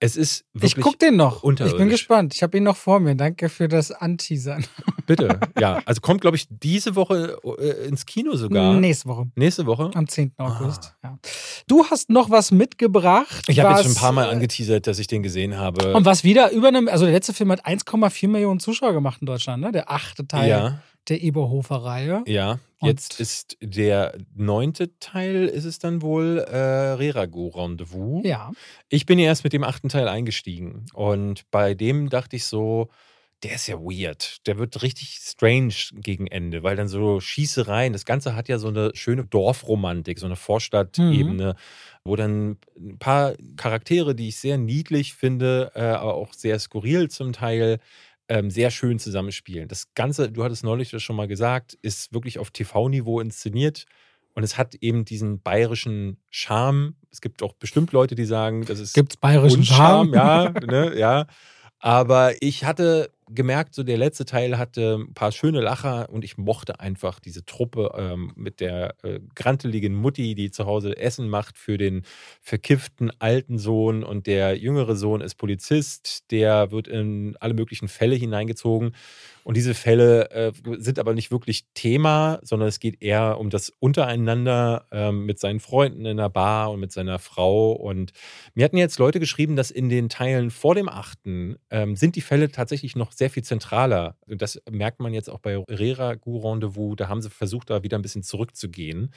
Es ist wirklich Ich gucke den noch. Ich bin gespannt. Ich habe ihn noch vor mir. Danke für das Anteasern. Bitte. Ja, also kommt, glaube ich, diese Woche äh, ins Kino sogar. Nächste Woche. Nächste Woche? Am 10. August. Ah. Ja. Du hast noch was mitgebracht. Ich habe jetzt schon ein paar Mal angeteasert, dass ich den gesehen habe. Und was wieder über einem, also der letzte Film hat 1,4 Millionen Zuschauer gemacht in Deutschland, ne? Der achte Teil. Ja der Eberhofer-Reihe. Ja, jetzt ist der neunte Teil, ist es dann wohl, äh, Rerago-Rendezvous. Ja. Ich bin ja erst mit dem achten Teil eingestiegen und bei dem dachte ich so, der ist ja weird. Der wird richtig strange gegen Ende, weil dann so Schießereien, das Ganze hat ja so eine schöne Dorfromantik, so eine Vorstadtebene, mhm. wo dann ein paar Charaktere, die ich sehr niedlich finde, äh, aber auch sehr skurril zum Teil, ähm, sehr schön zusammenspielen. Das Ganze, du hattest neulich das schon mal gesagt, ist wirklich auf TV-Niveau inszeniert und es hat eben diesen bayerischen Charme. Es gibt auch bestimmt Leute, die sagen, das ist Gibt's bayerischen Charme, ja, ne, ja. Aber ich hatte gemerkt, so der letzte Teil hatte ein paar schöne Lacher und ich mochte einfach diese Truppe ähm, mit der äh, granteligen Mutti, die zu Hause Essen macht für den verkifften alten Sohn und der jüngere Sohn ist Polizist, der wird in alle möglichen Fälle hineingezogen und diese Fälle äh, sind aber nicht wirklich Thema, sondern es geht eher um das Untereinander ähm, mit seinen Freunden in der Bar und mit seiner Frau. Und mir hatten jetzt Leute geschrieben, dass in den Teilen vor dem achten ähm, sind die Fälle tatsächlich noch sehr viel zentraler. Und das merkt man jetzt auch bei Rera Gu Rendezvous. Da haben sie versucht, da wieder ein bisschen zurückzugehen.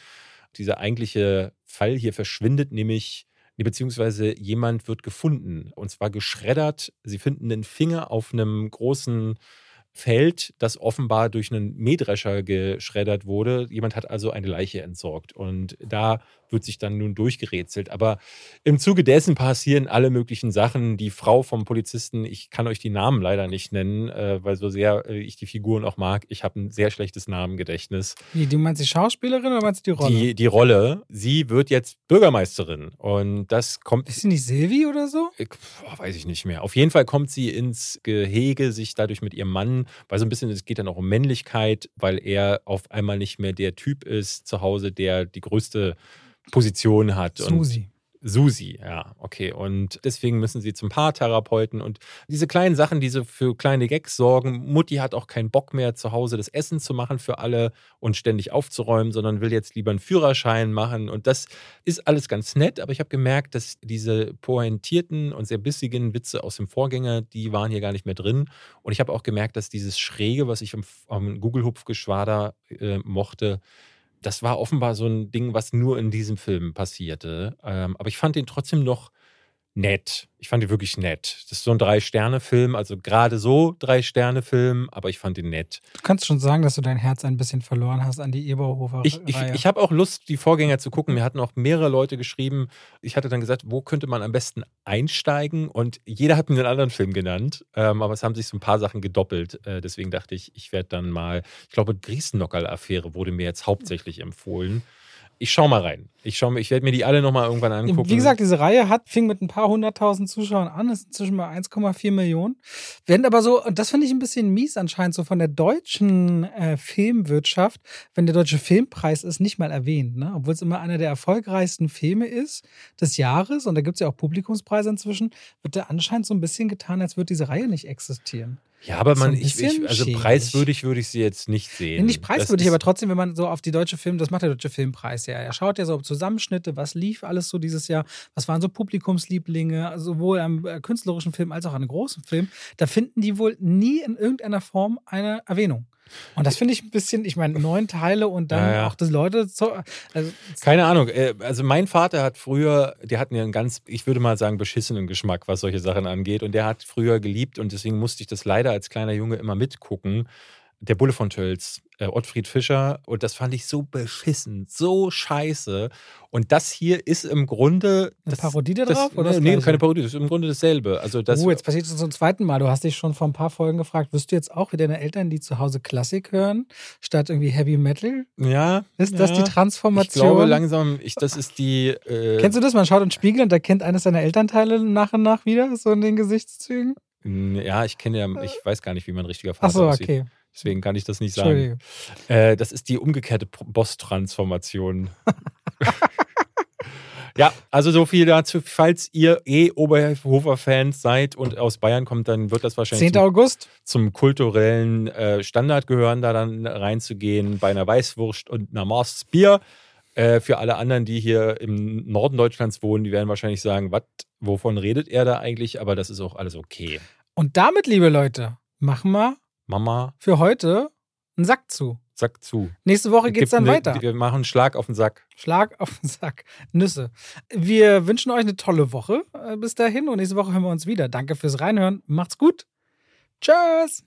Dieser eigentliche Fall hier verschwindet nämlich beziehungsweise jemand wird gefunden und zwar geschreddert. Sie finden den Finger auf einem großen Feld, das offenbar durch einen Mähdrescher geschreddert wurde. Jemand hat also eine Leiche entsorgt. Und da wird sich dann nun durchgerätselt. Aber im Zuge dessen passieren alle möglichen Sachen. Die Frau vom Polizisten, ich kann euch die Namen leider nicht nennen, äh, weil so sehr äh, ich die Figuren auch mag. Ich habe ein sehr schlechtes Namengedächtnis. Wie, du meinst die Schauspielerin oder meinst du die Rolle? Die, die Rolle. Sie wird jetzt Bürgermeisterin. Und das kommt. Ist sie nicht Silvi oder so? Ich, boah, weiß ich nicht mehr. Auf jeden Fall kommt sie ins Gehege, sich dadurch mit ihrem Mann, weil so ein bisschen, es geht dann auch um Männlichkeit, weil er auf einmal nicht mehr der Typ ist zu Hause, der die größte Position hat. Susi. Susi, ja, okay. Und deswegen müssen sie zum Paartherapeuten und diese kleinen Sachen, die so für kleine Gags sorgen. Mutti hat auch keinen Bock mehr, zu Hause das Essen zu machen für alle und ständig aufzuräumen, sondern will jetzt lieber einen Führerschein machen. Und das ist alles ganz nett, aber ich habe gemerkt, dass diese pointierten und sehr bissigen Witze aus dem Vorgänger, die waren hier gar nicht mehr drin. Und ich habe auch gemerkt, dass dieses Schräge, was ich am, am Google-Hupfgeschwader äh, mochte, das war offenbar so ein Ding, was nur in diesem Film passierte. Ähm, aber ich fand ihn trotzdem noch nett. Ich fand ihn wirklich nett. Das ist so ein Drei-Sterne-Film, also gerade so Drei-Sterne-Film, aber ich fand ihn nett. Du kannst schon sagen, dass du dein Herz ein bisschen verloren hast an die Eberhofer. Ich, ich, ich habe auch Lust, die Vorgänger zu gucken. Mir hatten auch mehrere Leute geschrieben. Ich hatte dann gesagt, wo könnte man am besten einsteigen? Und jeder hat mir einen anderen Film genannt, ähm, aber es haben sich so ein paar Sachen gedoppelt. Äh, deswegen dachte ich, ich werde dann mal, ich glaube, Griesnockerl-Affäre wurde mir jetzt hauptsächlich empfohlen ich schau mal rein. Ich, schau, ich werde mir die alle nochmal irgendwann angucken. Wie gesagt, diese Reihe hat, fing mit ein paar hunderttausend Zuschauern an, ist inzwischen mal 1,4 Millionen. Werden aber so, und das finde ich ein bisschen mies anscheinend, so von der deutschen äh, Filmwirtschaft, wenn der Deutsche Filmpreis ist, nicht mal erwähnt. Ne? Obwohl es immer einer der erfolgreichsten Filme ist des Jahres, und da gibt es ja auch Publikumspreise inzwischen, wird da anscheinend so ein bisschen getan, als würde diese Reihe nicht existieren. Ja, aber man, ich, ich, also preiswürdig würde ich sie jetzt nicht sehen. nicht preiswürdig, aber trotzdem, wenn man so auf die deutsche Film, das macht der deutsche Filmpreis ja. Er schaut ja so Zusammenschnitte, was lief alles so dieses Jahr, was waren so Publikumslieblinge, sowohl am äh, künstlerischen Film als auch an einem großen Film. Da finden die wohl nie in irgendeiner Form eine Erwähnung. Und das finde ich ein bisschen, ich meine, neun Teile und dann ja, ja. auch das Leute. So, also Keine Ahnung. Äh, also mein Vater hat früher, der hat einen ganz, ich würde mal sagen, beschissenen Geschmack, was solche Sachen angeht. Und der hat früher geliebt und deswegen musste ich das leider als kleiner Junge immer mitgucken. Der Bulle von Tölz, äh, Ottfried Fischer. Und das fand ich so beschissen, so scheiße. Und das hier ist im Grunde. Eine das, Parodie da drauf? Das, oder nee, keine Parodie, das ist im Grunde dasselbe. Also das, oh, jetzt passiert es zum zweiten Mal. Du hast dich schon vor ein paar Folgen gefragt, wirst du jetzt auch wie deine Eltern, die zu Hause Klassik hören, statt irgendwie Heavy Metal? Ja. Ist ja. das die Transformation? Ich glaube langsam, ich, das ist die. Äh Kennst du das? Man schaut in den Spiegel und da kennt eines seiner Elternteile nach und nach wieder, so in den Gesichtszügen? Ja, ich kenne ja, ich weiß gar nicht, wie mein richtiger Vater Ach so, aussieht. okay. Deswegen kann ich das nicht sagen. Äh, das ist die umgekehrte Boss-Transformation. ja, also so viel dazu. Falls ihr eh Oberhofer-Fans seid und aus Bayern kommt, dann wird das wahrscheinlich 10. August? Zum, zum kulturellen äh, Standard gehören, da dann reinzugehen bei einer Weißwurst und einer Mars Bier. Äh, für alle anderen, die hier im Norden Deutschlands wohnen, die werden wahrscheinlich sagen, was, wovon redet er da eigentlich? Aber das ist auch alles okay. Und damit, liebe Leute, machen wir Mama. Für heute einen Sack zu. Sack zu. Nächste Woche geht es dann ne, weiter. Wir machen Schlag auf den Sack. Schlag auf den Sack. Nüsse. Wir wünschen euch eine tolle Woche äh, bis dahin und nächste Woche hören wir uns wieder. Danke fürs Reinhören. Macht's gut. Tschüss.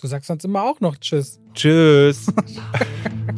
Du sagst sonst immer auch noch Tschüss. Tschüss.